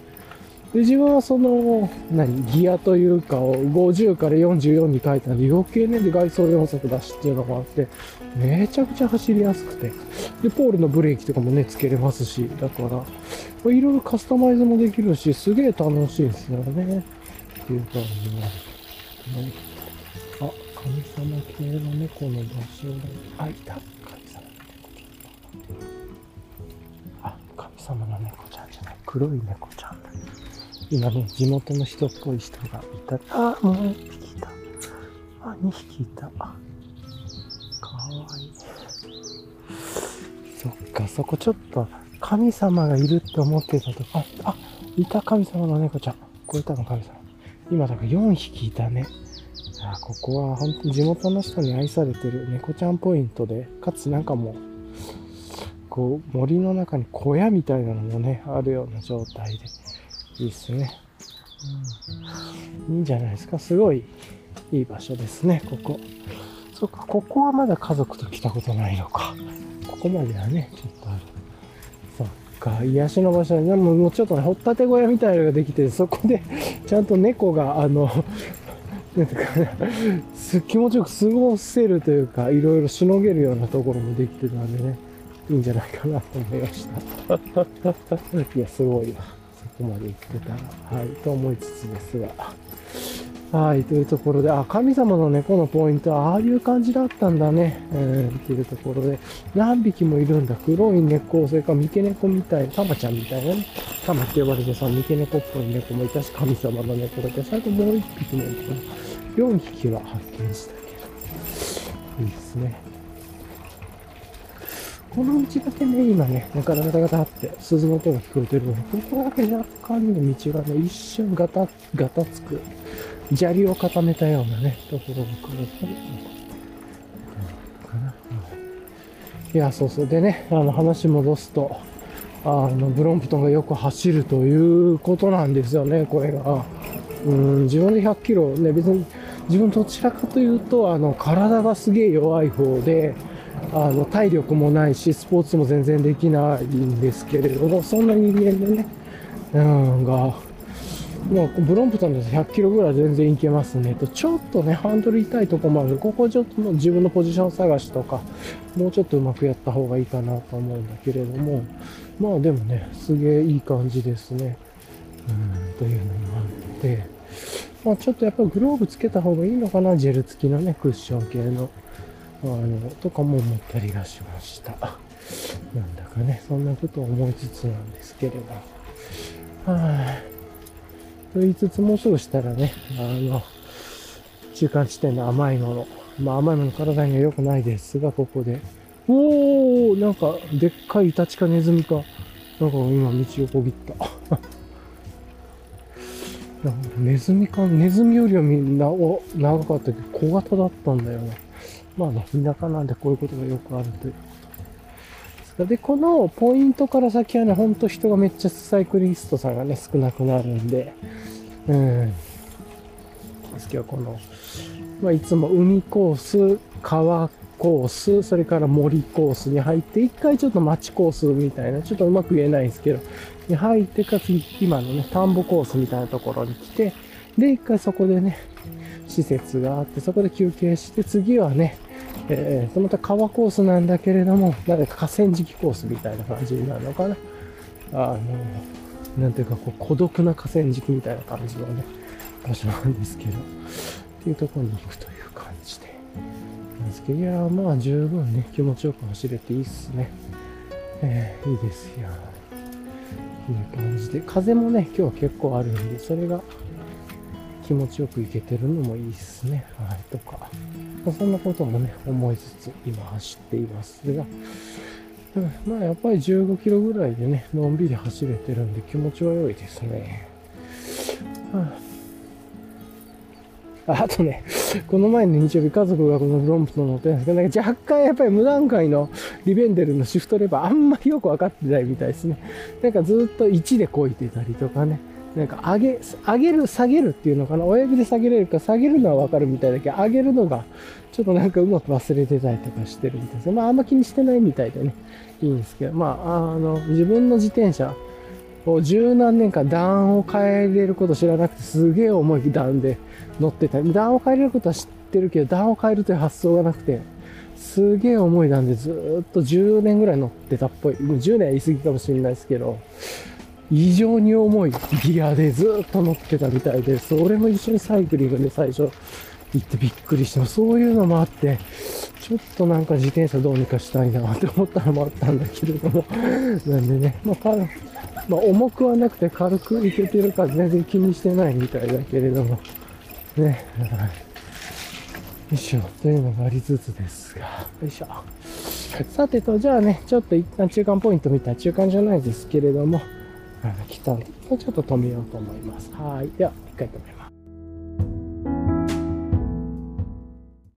で、自分はその、何、ギアというかを50から44に書いたんで、余計ね、で外装4速だしっていうのがあって、めちゃくちゃ走りやすくて。で、ポールのブレーキとかもね、つけれますし、だから、いろいろカスタマイズもできるし、すげえ楽しいですよね。ってい。う感じになる。あ、神様系の猫の場所が、あ、いた。神様の猫ちゃん。あ、神様の猫ちゃん。じゃない。黒い猫ちゃん。だ。今ね、地元の人っぽい人がいた。あ、もう1匹いた。あ、2匹いた。かわいい。そっか、そこちょっと、神様がいるって思ってたとか、あ、いた神様の猫ちゃん。これ多分神様。今だから4匹いたね。あここは本当に地元の人に愛されてる猫ちゃんポイントで、かつなんかもう、こう森の中に小屋みたいなのもね、あるような状態で。いいっすね。うん、いいんじゃないですか。すごいいい場所ですね、ここ。そっか、ここはまだ家族と来たことないのか。ここまではね、ちょっとある。か、癒しの場所で、ももうちょっとね、掘ったて小屋みたいなのができて、そこで *laughs* ちゃんと猫が、あの、*laughs* なんていうかね、気持ちよく過ごせるというか、いろいろしのげるようなところもできてたんでね、いいんじゃないかなと思いました。*laughs* いや、すごいわ。そこまで行ってたら、はい、と思いつつですが、はい、というところで、あ、神様の猫のポイントはああいう感じだったんだね、えー、っていうところで、何匹もいるんだ。黒い猫、それから三毛猫みたい、タマちゃんみたいなね、タマって呼ばれてさ、三毛猫っぽい猫もいたし、神様の猫だけど、それともう一匹もいるかな。4匹は発見したけど、いいですね。この道だけね、今ね、ガタガタガタって鈴の音が聞こえてるので、ここだけ若干の道がね、一瞬ガタ、ガタつく。砂利を固めたようなね、ところが来るかな。いや、そうそう。でね、あの話戻すと、あの、ブロンプトンがよく走るということなんですよね、これが。うん、自分で100キロね、別に、自分どちらかというと、あの、体がすげえ弱い方で、あの、体力もないし、スポーツも全然できないんですけれども、そんな人間でね、うん、が、まあ、ブロンプトンです100キロぐらい全然いけますね。と、ちょっとね、ハンドル痛いとこもあるここちょっと自分のポジション探しとか、もうちょっとうまくやった方がいいかなと思うんだけれども、まあでもね、すげえいい感じですね。うん、というのもあって、まあちょっとやっぱりグローブつけた方がいいのかな、ジェル付きのね、クッション系の。あの、とかも思ったりがしました。なんだかね、そんなことを思いつつなんですけれど。はい、と言いつつもうすぐしたらね、あの、中間地点の甘いもの。まあ甘いもの体には良くないですが、ここで。おーなんか、でっかいイタチかネズミか。なんか今道をこぎった。*laughs* ネズミか、ネズミよりはみんな、お、長かったけど、小型だったんだよな。まあね、田舎なんでこういうことがよくあるというで。このポイントから先はね、ほんと人がめっちゃサイクリストさんがね、少なくなるんで、うん。ですけど、この、まあ、いつも海コース、川コース、それから森コースに入って、一回ちょっと町コースみたいな、ちょっとうまく言えないんですけど、に入ってかつ、今のね、田んぼコースみたいなところに来て、で、一回そこでね、施設があって、そこで休憩して、次はね、えー、その他川コースなんだけれども、なんか河川敷コースみたいな感じになるのかな。あの、なんていうか、こう、孤独な河川敷みたいな感じのね、場所なんですけど、っていうところに行くという感じで。なんですけど、いやまあ十分ね、気持ちよく走れていいっすね。えー、いいですよ。いう感じで、風もね、今日は結構あるんで、それが気持ちよく行けてるのもいいっすね。はい、とか。ま、そんなこともね、思いつつ今走っていますが、まあやっぱり15キロぐらいでね、のんびり走れてるんで気持ちは良いですね。はあとね、この前の日曜日、家族がこのブロンプトン乗ってるんですけど、なんか若干やっぱり無段階のリベンデルのシフトレバーあんまりよくわかってないみたいですね。なんかずっと1でこいてたりとかね。なんか上げ、上げる、下げるっていうのかな？親指で下げれるか、下げるのはわかるみたいだけど、上げるのが、ちょっとなんかうまく忘れてたりとかしてるみたいです。まあ、あんま気にしてないみたいでね、いいんですけど、まあ、あの、自分の自転車を十何年間段を変えれること知らなくて、すげえ重い段で乗ってた。段を変えれることは知ってるけど、段を変えるという発想がなくて、すげえ重い段でずっと10年ぐらい乗ってたっぽい。もう10年は言い過ぎかもしれないですけど、異常に重いギアでずっと乗ってたみたいで、それも一緒にサイクリングで最初行ってびっくりして、そういうのもあって、ちょっとなんか自転車どうにかしたいなって思ったのもあったんだけれども、*laughs* なんでね、まあ、まあ、重くはなくて軽く行けてるか全然気にしてないみたいだけれども、ね、はい。よいしょ、というのがありつつですが、よいしょ。さてと、じゃあね、ちょっと一旦中間ポイントみた。中間じゃないですけれども、来たんで、ちょっと止めようと思います。はい。では、一回止め。